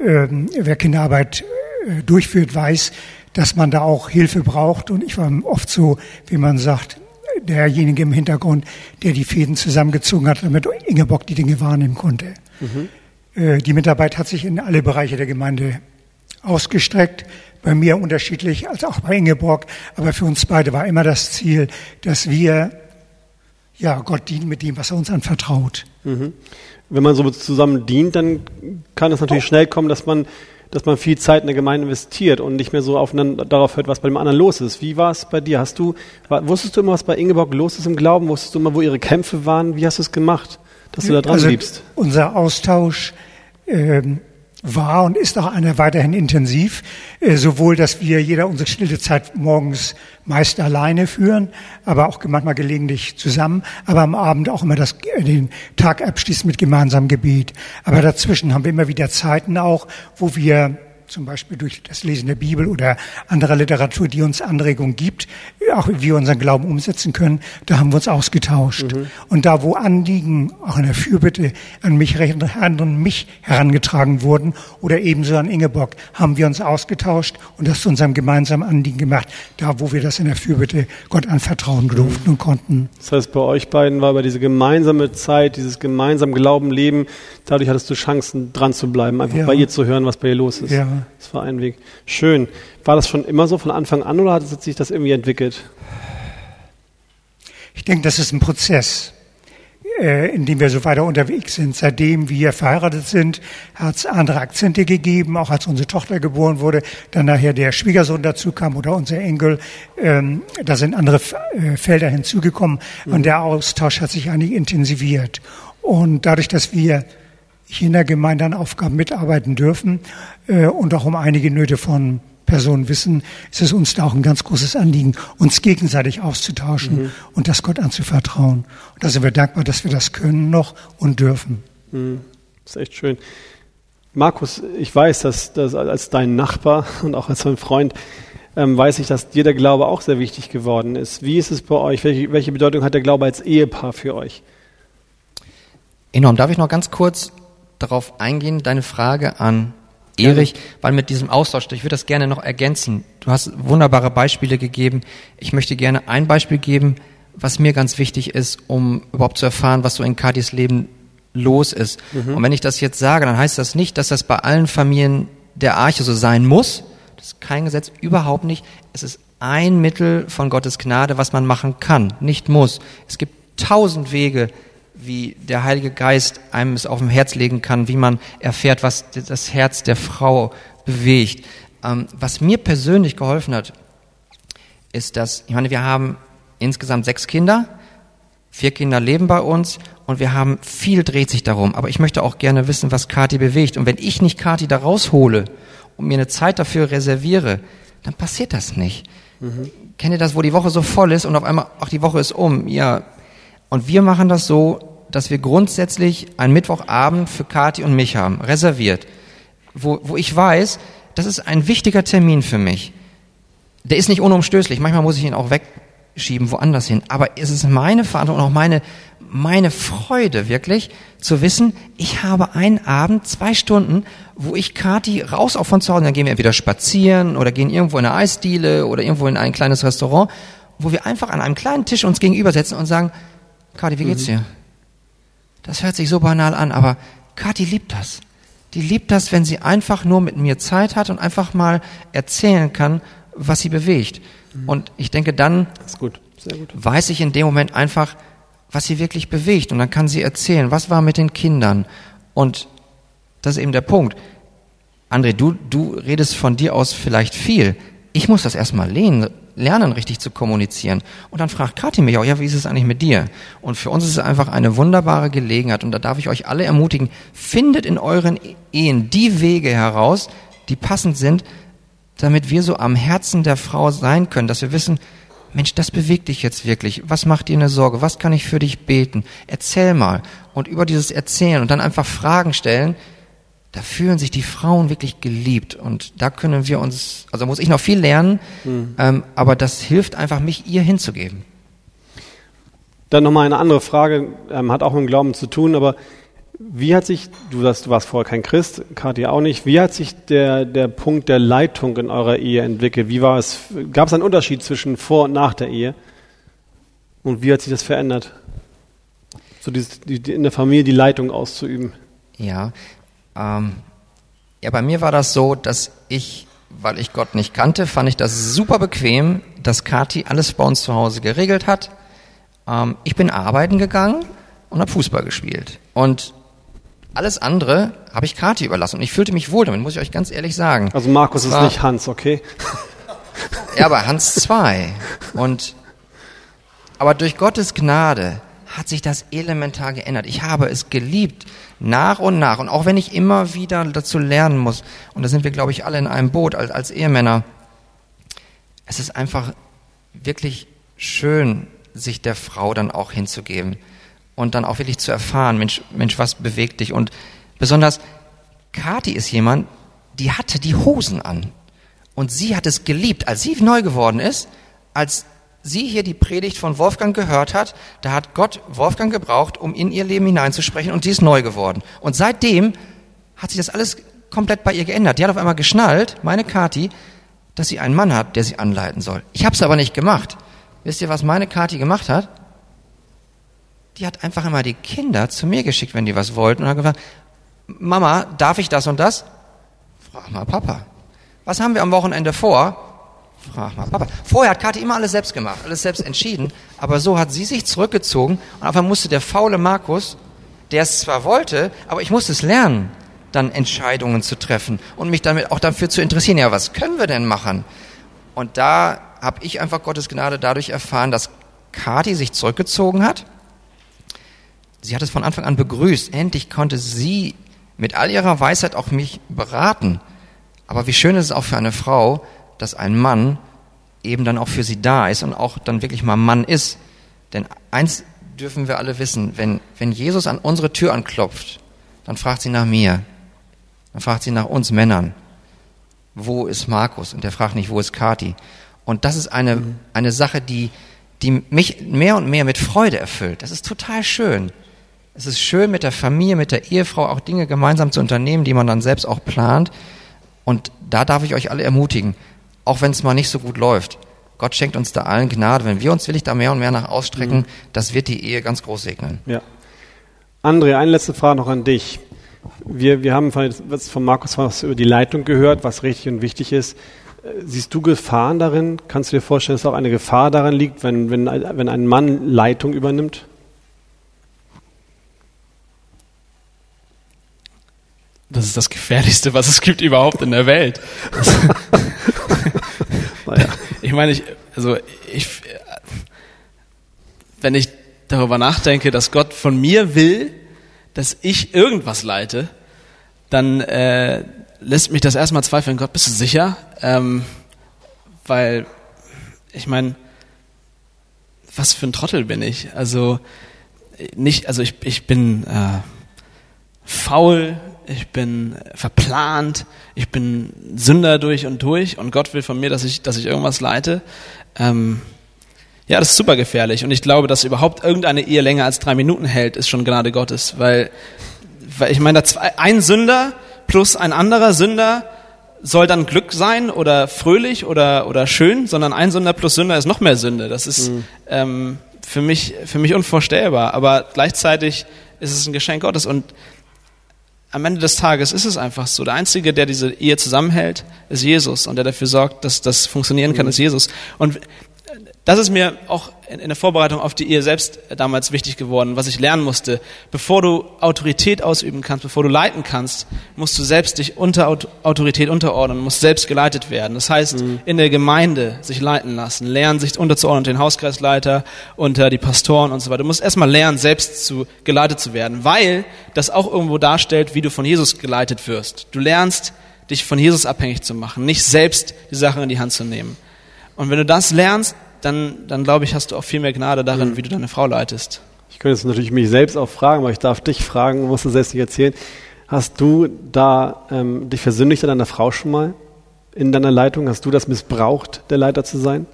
Ähm, wer Kinderarbeit äh, durchführt, weiß, dass man da auch Hilfe braucht. Und ich war oft so, wie man sagt, derjenige im Hintergrund, der die Fäden zusammengezogen hat, damit Ingeborg die Dinge wahrnehmen konnte. Mhm. Äh, die Mitarbeit hat sich in alle Bereiche der Gemeinde ausgestreckt. Bei mir unterschiedlich als auch bei Ingeborg. Aber für uns beide war immer das Ziel, dass wir ja, Gott dient mit dem, was er uns anvertraut. Mhm. Wenn man so zusammen dient, dann kann es natürlich schnell kommen, dass man, dass man viel Zeit in der Gemeinde investiert und nicht mehr so aufeinander, darauf hört, was bei dem anderen los ist. Wie war es bei dir? Hast du, wusstest du immer, was bei Ingeborg los ist im Glauben? Wusstest du immer, wo ihre Kämpfe waren? Wie hast du es gemacht, dass du da dran also, bliebst? Unser Austausch, ähm, war und ist auch einer weiterhin intensiv, äh, sowohl, dass wir jeder unsere stille Zeit morgens meist alleine führen, aber auch manchmal gelegentlich zusammen, aber am Abend auch immer das, äh, den Tag abschließen mit gemeinsamem Gebet. Aber dazwischen haben wir immer wieder Zeiten auch, wo wir zum Beispiel durch das Lesen der Bibel oder anderer Literatur, die uns Anregungen gibt, auch wie wir unseren Glauben umsetzen können, da haben wir uns ausgetauscht. Mhm. Und da, wo Anliegen auch in der Fürbitte an mich, an mich herangetragen wurden oder ebenso an Ingeborg, haben wir uns ausgetauscht und das zu unserem gemeinsamen Anliegen gemacht, da, wo wir das in der Fürbitte Gott anvertrauen durften mhm. und konnten. Das heißt, bei euch beiden war über diese gemeinsame Zeit, dieses gemeinsame Glauben leben, dadurch hattest du Chancen, dran zu bleiben, einfach ja. bei ihr zu hören, was bei ihr los ist. Ja. Das war ein Weg. Schön. War das schon immer so von Anfang an oder hat sich das irgendwie entwickelt? Ich denke, das ist ein Prozess, äh, in dem wir so weiter unterwegs sind. Seitdem wir verheiratet sind, hat es andere Akzente gegeben, auch als unsere Tochter geboren wurde, dann nachher der Schwiegersohn dazu kam oder unser Enkel. Ähm, da sind andere äh, Felder hinzugekommen und der Austausch hat sich eigentlich intensiviert. Und dadurch, dass wir hier in der Gemeinde an Aufgaben mitarbeiten dürfen äh, und auch um einige Nöte von Personen wissen, ist es uns da auch ein ganz großes Anliegen, uns gegenseitig auszutauschen mhm. und das Gott anzuvertrauen. Und da sind wir dankbar, dass wir das können noch und dürfen. Mhm. Das ist echt schön. Markus, ich weiß, dass, dass als dein Nachbar und auch als mein Freund ähm, weiß ich, dass dir der Glaube auch sehr wichtig geworden ist. Wie ist es bei euch? Welche, welche Bedeutung hat der Glaube als Ehepaar für euch? Enorm. Darf ich noch ganz kurz darauf eingehen, deine Frage an Erich, weil mit diesem Austausch, ich würde das gerne noch ergänzen. Du hast wunderbare Beispiele gegeben. Ich möchte gerne ein Beispiel geben, was mir ganz wichtig ist, um überhaupt zu erfahren, was so in Kadis Leben los ist. Mhm. Und wenn ich das jetzt sage, dann heißt das nicht, dass das bei allen Familien der Arche so sein muss. Das ist kein Gesetz, überhaupt nicht. Es ist ein Mittel von Gottes Gnade, was man machen kann, nicht muss. Es gibt tausend Wege, wie der Heilige Geist einem es auf dem Herz legen kann, wie man erfährt, was das Herz der Frau bewegt. Ähm, was mir persönlich geholfen hat, ist, dass, ich meine, wir haben insgesamt sechs Kinder. Vier Kinder leben bei uns und wir haben viel dreht sich darum. Aber ich möchte auch gerne wissen, was Kathi bewegt. Und wenn ich nicht Kathi da raushole und mir eine Zeit dafür reserviere, dann passiert das nicht. Mhm. Kennt ihr das, wo die Woche so voll ist und auf einmal, ach, die Woche ist um? Ja. Und wir machen das so, dass wir grundsätzlich einen Mittwochabend für Kathi und mich haben, reserviert. Wo, wo ich weiß, das ist ein wichtiger Termin für mich. Der ist nicht unumstößlich. Manchmal muss ich ihn auch wegschieben, woanders hin. Aber es ist meine Verantwortung und auch meine, meine Freude wirklich zu wissen, ich habe einen Abend, zwei Stunden, wo ich Kati raus auch von zu Hause, dann gehen wir entweder spazieren oder gehen irgendwo in eine Eisdiele oder irgendwo in ein kleines Restaurant, wo wir einfach an einem kleinen Tisch uns gegenübersetzen und sagen, Kati, wie geht's mhm. dir? Das hört sich so banal an, aber Kati liebt das. Die liebt das, wenn sie einfach nur mit mir Zeit hat und einfach mal erzählen kann, was sie bewegt. Mhm. Und ich denke, dann gut. Gut. weiß ich in dem Moment einfach, was sie wirklich bewegt. Und dann kann sie erzählen, was war mit den Kindern. Und das ist eben der Punkt. André, du, du redest von dir aus vielleicht viel. Ich muss das erstmal lernen, lernen, richtig zu kommunizieren. Und dann fragt Kathi mich auch, ja, wie ist es eigentlich mit dir? Und für uns ist es einfach eine wunderbare Gelegenheit. Und da darf ich euch alle ermutigen, findet in euren Ehen die Wege heraus, die passend sind, damit wir so am Herzen der Frau sein können, dass wir wissen, Mensch, das bewegt dich jetzt wirklich. Was macht dir eine Sorge? Was kann ich für dich beten? Erzähl mal. Und über dieses Erzählen und dann einfach Fragen stellen, da fühlen sich die Frauen wirklich geliebt. Und da können wir uns, also muss ich noch viel lernen, mhm. ähm, aber das hilft einfach, mich ihr hinzugeben. Dann nochmal eine andere Frage, ähm, hat auch mit dem Glauben zu tun, aber wie hat sich, du, warst, du warst vorher kein Christ, Katja auch nicht, wie hat sich der, der Punkt der Leitung in eurer Ehe entwickelt? Wie war es, gab es einen Unterschied zwischen vor und nach der Ehe? Und wie hat sich das verändert? So dieses, die, in der Familie die Leitung auszuüben? Ja, ähm, ja, bei mir war das so, dass ich, weil ich Gott nicht kannte, fand ich das super bequem, dass Kathi alles bei uns zu Hause geregelt hat. Ähm, ich bin arbeiten gegangen und habe Fußball gespielt. Und alles andere habe ich Kati überlassen und ich fühlte mich wohl damit, muss ich euch ganz ehrlich sagen. Also Markus war, ist nicht Hans, okay? Ja, aber Hans zwei. Und aber durch Gottes Gnade hat sich das elementar geändert. Ich habe es geliebt, nach und nach. Und auch wenn ich immer wieder dazu lernen muss, und da sind wir, glaube ich, alle in einem Boot als, als Ehemänner, es ist einfach wirklich schön, sich der Frau dann auch hinzugeben und dann auch wirklich zu erfahren, Mensch, Mensch, was bewegt dich? Und besonders Kati ist jemand, die hatte die Hosen an. Und sie hat es geliebt, als sie neu geworden ist, als sie hier die Predigt von Wolfgang gehört hat, da hat Gott Wolfgang gebraucht, um in ihr Leben hineinzusprechen und sie ist neu geworden. Und seitdem hat sich das alles komplett bei ihr geändert. Die hat auf einmal geschnallt, meine Kati, dass sie einen Mann hat, der sie anleiten soll. Ich habe es aber nicht gemacht. Wisst ihr, was meine Kati gemacht hat? die hat einfach immer die Kinder zu mir geschickt, wenn die was wollten und hat gefragt, Mama, darf ich das und das? Frag mal Papa. Was haben wir am Wochenende vor? Frag mal Papa. Vorher hat Kathi immer alles selbst gemacht, alles selbst entschieden, aber so hat sie sich zurückgezogen und einmal musste der faule Markus, der es zwar wollte, aber ich musste es lernen, dann Entscheidungen zu treffen und mich damit auch dafür zu interessieren, ja, was können wir denn machen? Und da habe ich einfach Gottes Gnade dadurch erfahren, dass Kathi sich zurückgezogen hat Sie hat es von Anfang an begrüßt. Endlich konnte sie mit all ihrer Weisheit auch mich beraten. Aber wie schön ist es auch für eine Frau, dass ein Mann eben dann auch für sie da ist und auch dann wirklich mal Mann ist. Denn eins dürfen wir alle wissen, wenn, wenn Jesus an unsere Tür anklopft, dann fragt sie nach mir. Dann fragt sie nach uns Männern. Wo ist Markus? Und der fragt nicht, wo ist Kati? Und das ist eine, mhm. eine Sache, die, die mich mehr und mehr mit Freude erfüllt. Das ist total schön. Es ist schön, mit der Familie, mit der Ehefrau auch Dinge gemeinsam zu unternehmen, die man dann selbst auch plant. Und da darf ich euch alle ermutigen, auch wenn es mal nicht so gut läuft. Gott schenkt uns da allen Gnade. Wenn wir uns willig da mehr und mehr nach ausstrecken, mhm. das wird die Ehe ganz groß segnen. Ja. André, eine letzte Frage noch an dich. Wir, wir haben von, von Markus was über die Leitung gehört, was richtig und wichtig ist. Siehst du Gefahren darin? Kannst du dir vorstellen, dass auch eine Gefahr darin liegt, wenn, wenn, wenn ein Mann Leitung übernimmt? das ist das Gefährlichste, was es gibt überhaupt in der Welt. Ich meine, ich, also ich, wenn ich darüber nachdenke, dass Gott von mir will, dass ich irgendwas leite, dann äh, lässt mich das erstmal zweifeln. Gott, bist du sicher? Ähm, weil, ich meine, was für ein Trottel bin ich? Also nicht, also ich, ich bin äh, faul, ich bin verplant, ich bin Sünder durch und durch und Gott will von mir, dass ich, dass ich irgendwas leite. Ähm, ja, das ist super gefährlich und ich glaube, dass überhaupt irgendeine Ehe länger als drei Minuten hält, ist schon Gnade Gottes, weil, weil ich meine, ein Sünder plus ein anderer Sünder soll dann Glück sein oder fröhlich oder, oder schön, sondern ein Sünder plus Sünder ist noch mehr Sünde. Das ist mhm. ähm, für, mich, für mich unvorstellbar, aber gleichzeitig ist es ein Geschenk Gottes und am Ende des Tages ist es einfach so. Der Einzige, der diese Ehe zusammenhält, ist Jesus und der dafür sorgt, dass das funktionieren kann, mhm. ist Jesus. Und das ist mir auch in der Vorbereitung auf die Ehe selbst damals wichtig geworden, was ich lernen musste. Bevor du Autorität ausüben kannst, bevor du leiten kannst, musst du selbst dich unter Autorität unterordnen, musst selbst geleitet werden. Das heißt, mhm. in der Gemeinde sich leiten lassen, lernen, sich unterzuordnen, den Hauskreisleiter, unter die Pastoren und so weiter. Du musst erstmal lernen, selbst zu geleitet zu werden, weil das auch irgendwo darstellt, wie du von Jesus geleitet wirst. Du lernst, dich von Jesus abhängig zu machen, nicht selbst die Sachen in die Hand zu nehmen. Und wenn du das lernst, dann, dann glaube ich, hast du auch viel mehr Gnade darin, mhm. wie du deine Frau leitest. Ich könnte jetzt natürlich mich selbst auch fragen, aber ich darf dich fragen, musst du selbst nicht erzählen. Hast du da ähm, dich versündigt an deiner Frau schon mal in deiner Leitung? Hast du das missbraucht, der Leiter zu sein?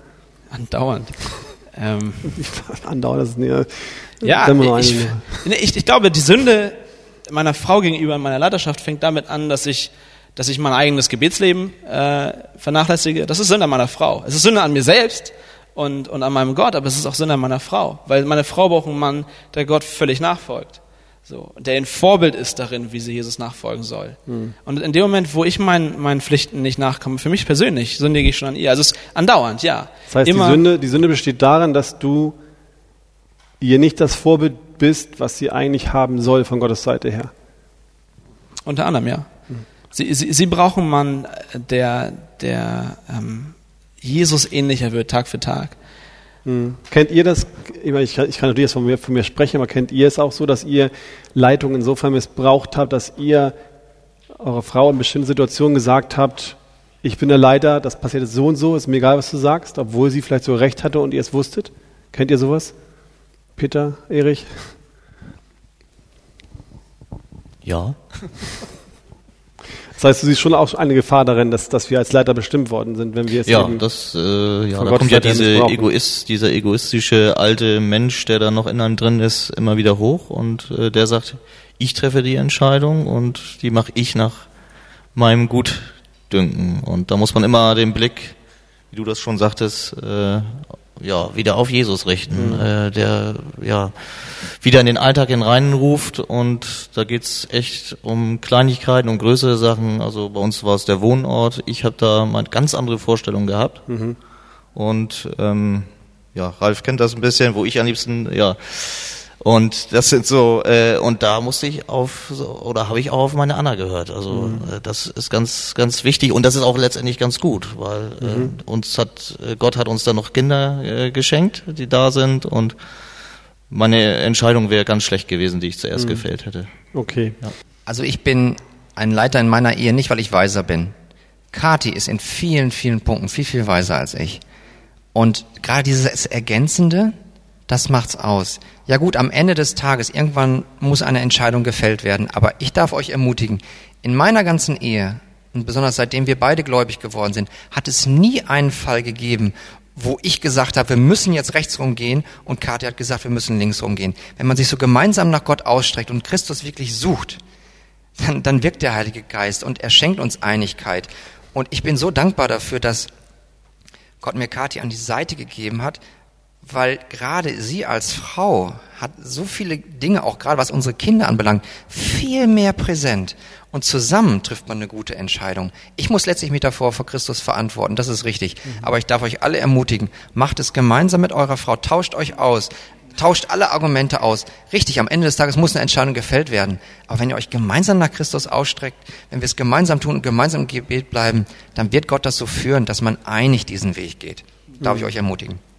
Andauernd. ähm, Andauernd, das ist nicht, ja, ich, ich, ich glaube, die Sünde meiner Frau gegenüber in meiner Leiterschaft fängt damit an, dass ich dass ich mein eigenes Gebetsleben äh, vernachlässige. Das ist Sünde an meiner Frau. Es ist Sünde an mir selbst, und, und an meinem Gott, aber es ist auch Sinn an meiner Frau, weil meine Frau braucht einen Mann, der Gott völlig nachfolgt. So, der ein Vorbild ist darin, wie sie Jesus nachfolgen soll. Mhm. Und in dem Moment, wo ich mein, meinen Pflichten nicht nachkomme, für mich persönlich, sündige ich schon an ihr. Also es ist andauernd, ja. Das heißt, Immer, die, Sünde, die Sünde besteht darin, dass du ihr nicht das Vorbild bist, was sie eigentlich haben soll von Gottes Seite her. Unter anderem, ja. Mhm. Sie, sie, sie brauchen einen Mann, der, der ähm, Jesus ähnlicher wird, Tag für Tag. Hm. Kennt ihr das? Ich, meine, ich, kann, ich kann natürlich von mir, von mir sprechen, aber kennt ihr es auch so, dass ihr Leitung insofern missbraucht habt, dass ihr eurer Frau in bestimmten Situationen gesagt habt, ich bin der Leiter, das passiert so und so, ist mir egal, was du sagst, obwohl sie vielleicht so recht hatte und ihr es wusstet? Kennt ihr sowas? Peter, Erich? Ja. Das heißt, du siehst schon auch eine Gefahr darin, dass, dass wir als Leiter bestimmt worden sind, wenn wir es Ja, das, äh, ja, da kommt ja diese Egoist, dieser egoistische alte Mensch, der da noch in einem drin ist, immer wieder hoch und äh, der sagt, ich treffe die Entscheidung und die mache ich nach meinem Gutdünken. Und da muss man immer den Blick, wie du das schon sagtest, äh, ja, wieder auf Jesus richten, mhm. äh, der ja wieder in den Alltag in reinen ruft und da geht's echt um Kleinigkeiten, um größere Sachen. Also bei uns war es der Wohnort. Ich habe da mal ganz andere Vorstellungen gehabt. Mhm. Und ähm, ja, Ralf kennt das ein bisschen, wo ich am liebsten ja und das sind so, äh, und da musste ich auf, so, oder habe ich auch auf meine Anna gehört. Also mhm. äh, das ist ganz, ganz wichtig und das ist auch letztendlich ganz gut, weil äh, mhm. uns hat, äh, Gott hat uns da noch Kinder äh, geschenkt, die da sind und meine Entscheidung wäre ganz schlecht gewesen, die ich zuerst mhm. gefällt hätte. Okay. Ja. Also ich bin ein Leiter in meiner Ehe nicht, weil ich weiser bin. Kati ist in vielen, vielen Punkten viel, viel weiser als ich. Und gerade dieses Ergänzende, das macht's aus. Ja gut, am Ende des Tages, irgendwann muss eine Entscheidung gefällt werden, aber ich darf euch ermutigen, in meiner ganzen Ehe, und besonders seitdem wir beide gläubig geworden sind, hat es nie einen Fall gegeben, wo ich gesagt habe, wir müssen jetzt rechts rumgehen und Kathi hat gesagt, wir müssen links rumgehen. Wenn man sich so gemeinsam nach Gott ausstreckt und Christus wirklich sucht, dann, dann wirkt der Heilige Geist und er schenkt uns Einigkeit. Und ich bin so dankbar dafür, dass Gott mir Kathi an die Seite gegeben hat, weil gerade sie als Frau hat so viele Dinge, auch gerade was unsere Kinder anbelangt, viel mehr präsent. Und zusammen trifft man eine gute Entscheidung. Ich muss letztlich mich davor vor Christus verantworten, das ist richtig. Mhm. Aber ich darf euch alle ermutigen, macht es gemeinsam mit eurer Frau, tauscht euch aus, tauscht alle Argumente aus. Richtig, am Ende des Tages muss eine Entscheidung gefällt werden. Aber wenn ihr euch gemeinsam nach Christus ausstreckt, wenn wir es gemeinsam tun und gemeinsam im Gebet bleiben, dann wird Gott das so führen, dass man einig diesen Weg geht. Darf ich mhm. euch ermutigen.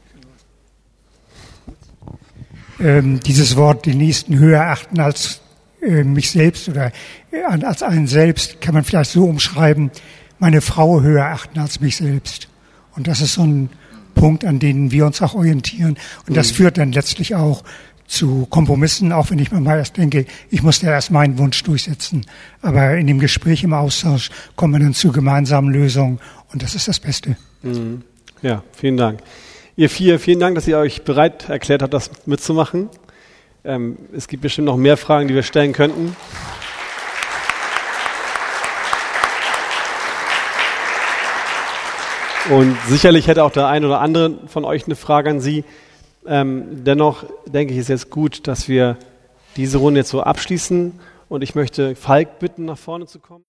Ähm, dieses Wort den Nächsten höher achten als äh, mich selbst oder äh, als einen selbst, kann man vielleicht so umschreiben, meine Frau höher achten als mich selbst. Und das ist so ein Punkt, an denen wir uns auch orientieren. Und das führt dann letztlich auch zu Kompromissen, auch wenn ich manchmal erst denke, ich muss ja erst meinen Wunsch durchsetzen. Aber in dem Gespräch, im Austausch kommen wir dann zu gemeinsamen Lösungen und das ist das Beste. Mhm. Ja, vielen Dank. Ihr vier, vielen Dank, dass ihr euch bereit erklärt habt, das mitzumachen. Ähm, es gibt bestimmt noch mehr Fragen, die wir stellen könnten. Und sicherlich hätte auch der ein oder andere von euch eine Frage an Sie. Ähm, dennoch denke ich, ist jetzt gut, dass wir diese Runde jetzt so abschließen. Und ich möchte Falk bitten, nach vorne zu kommen.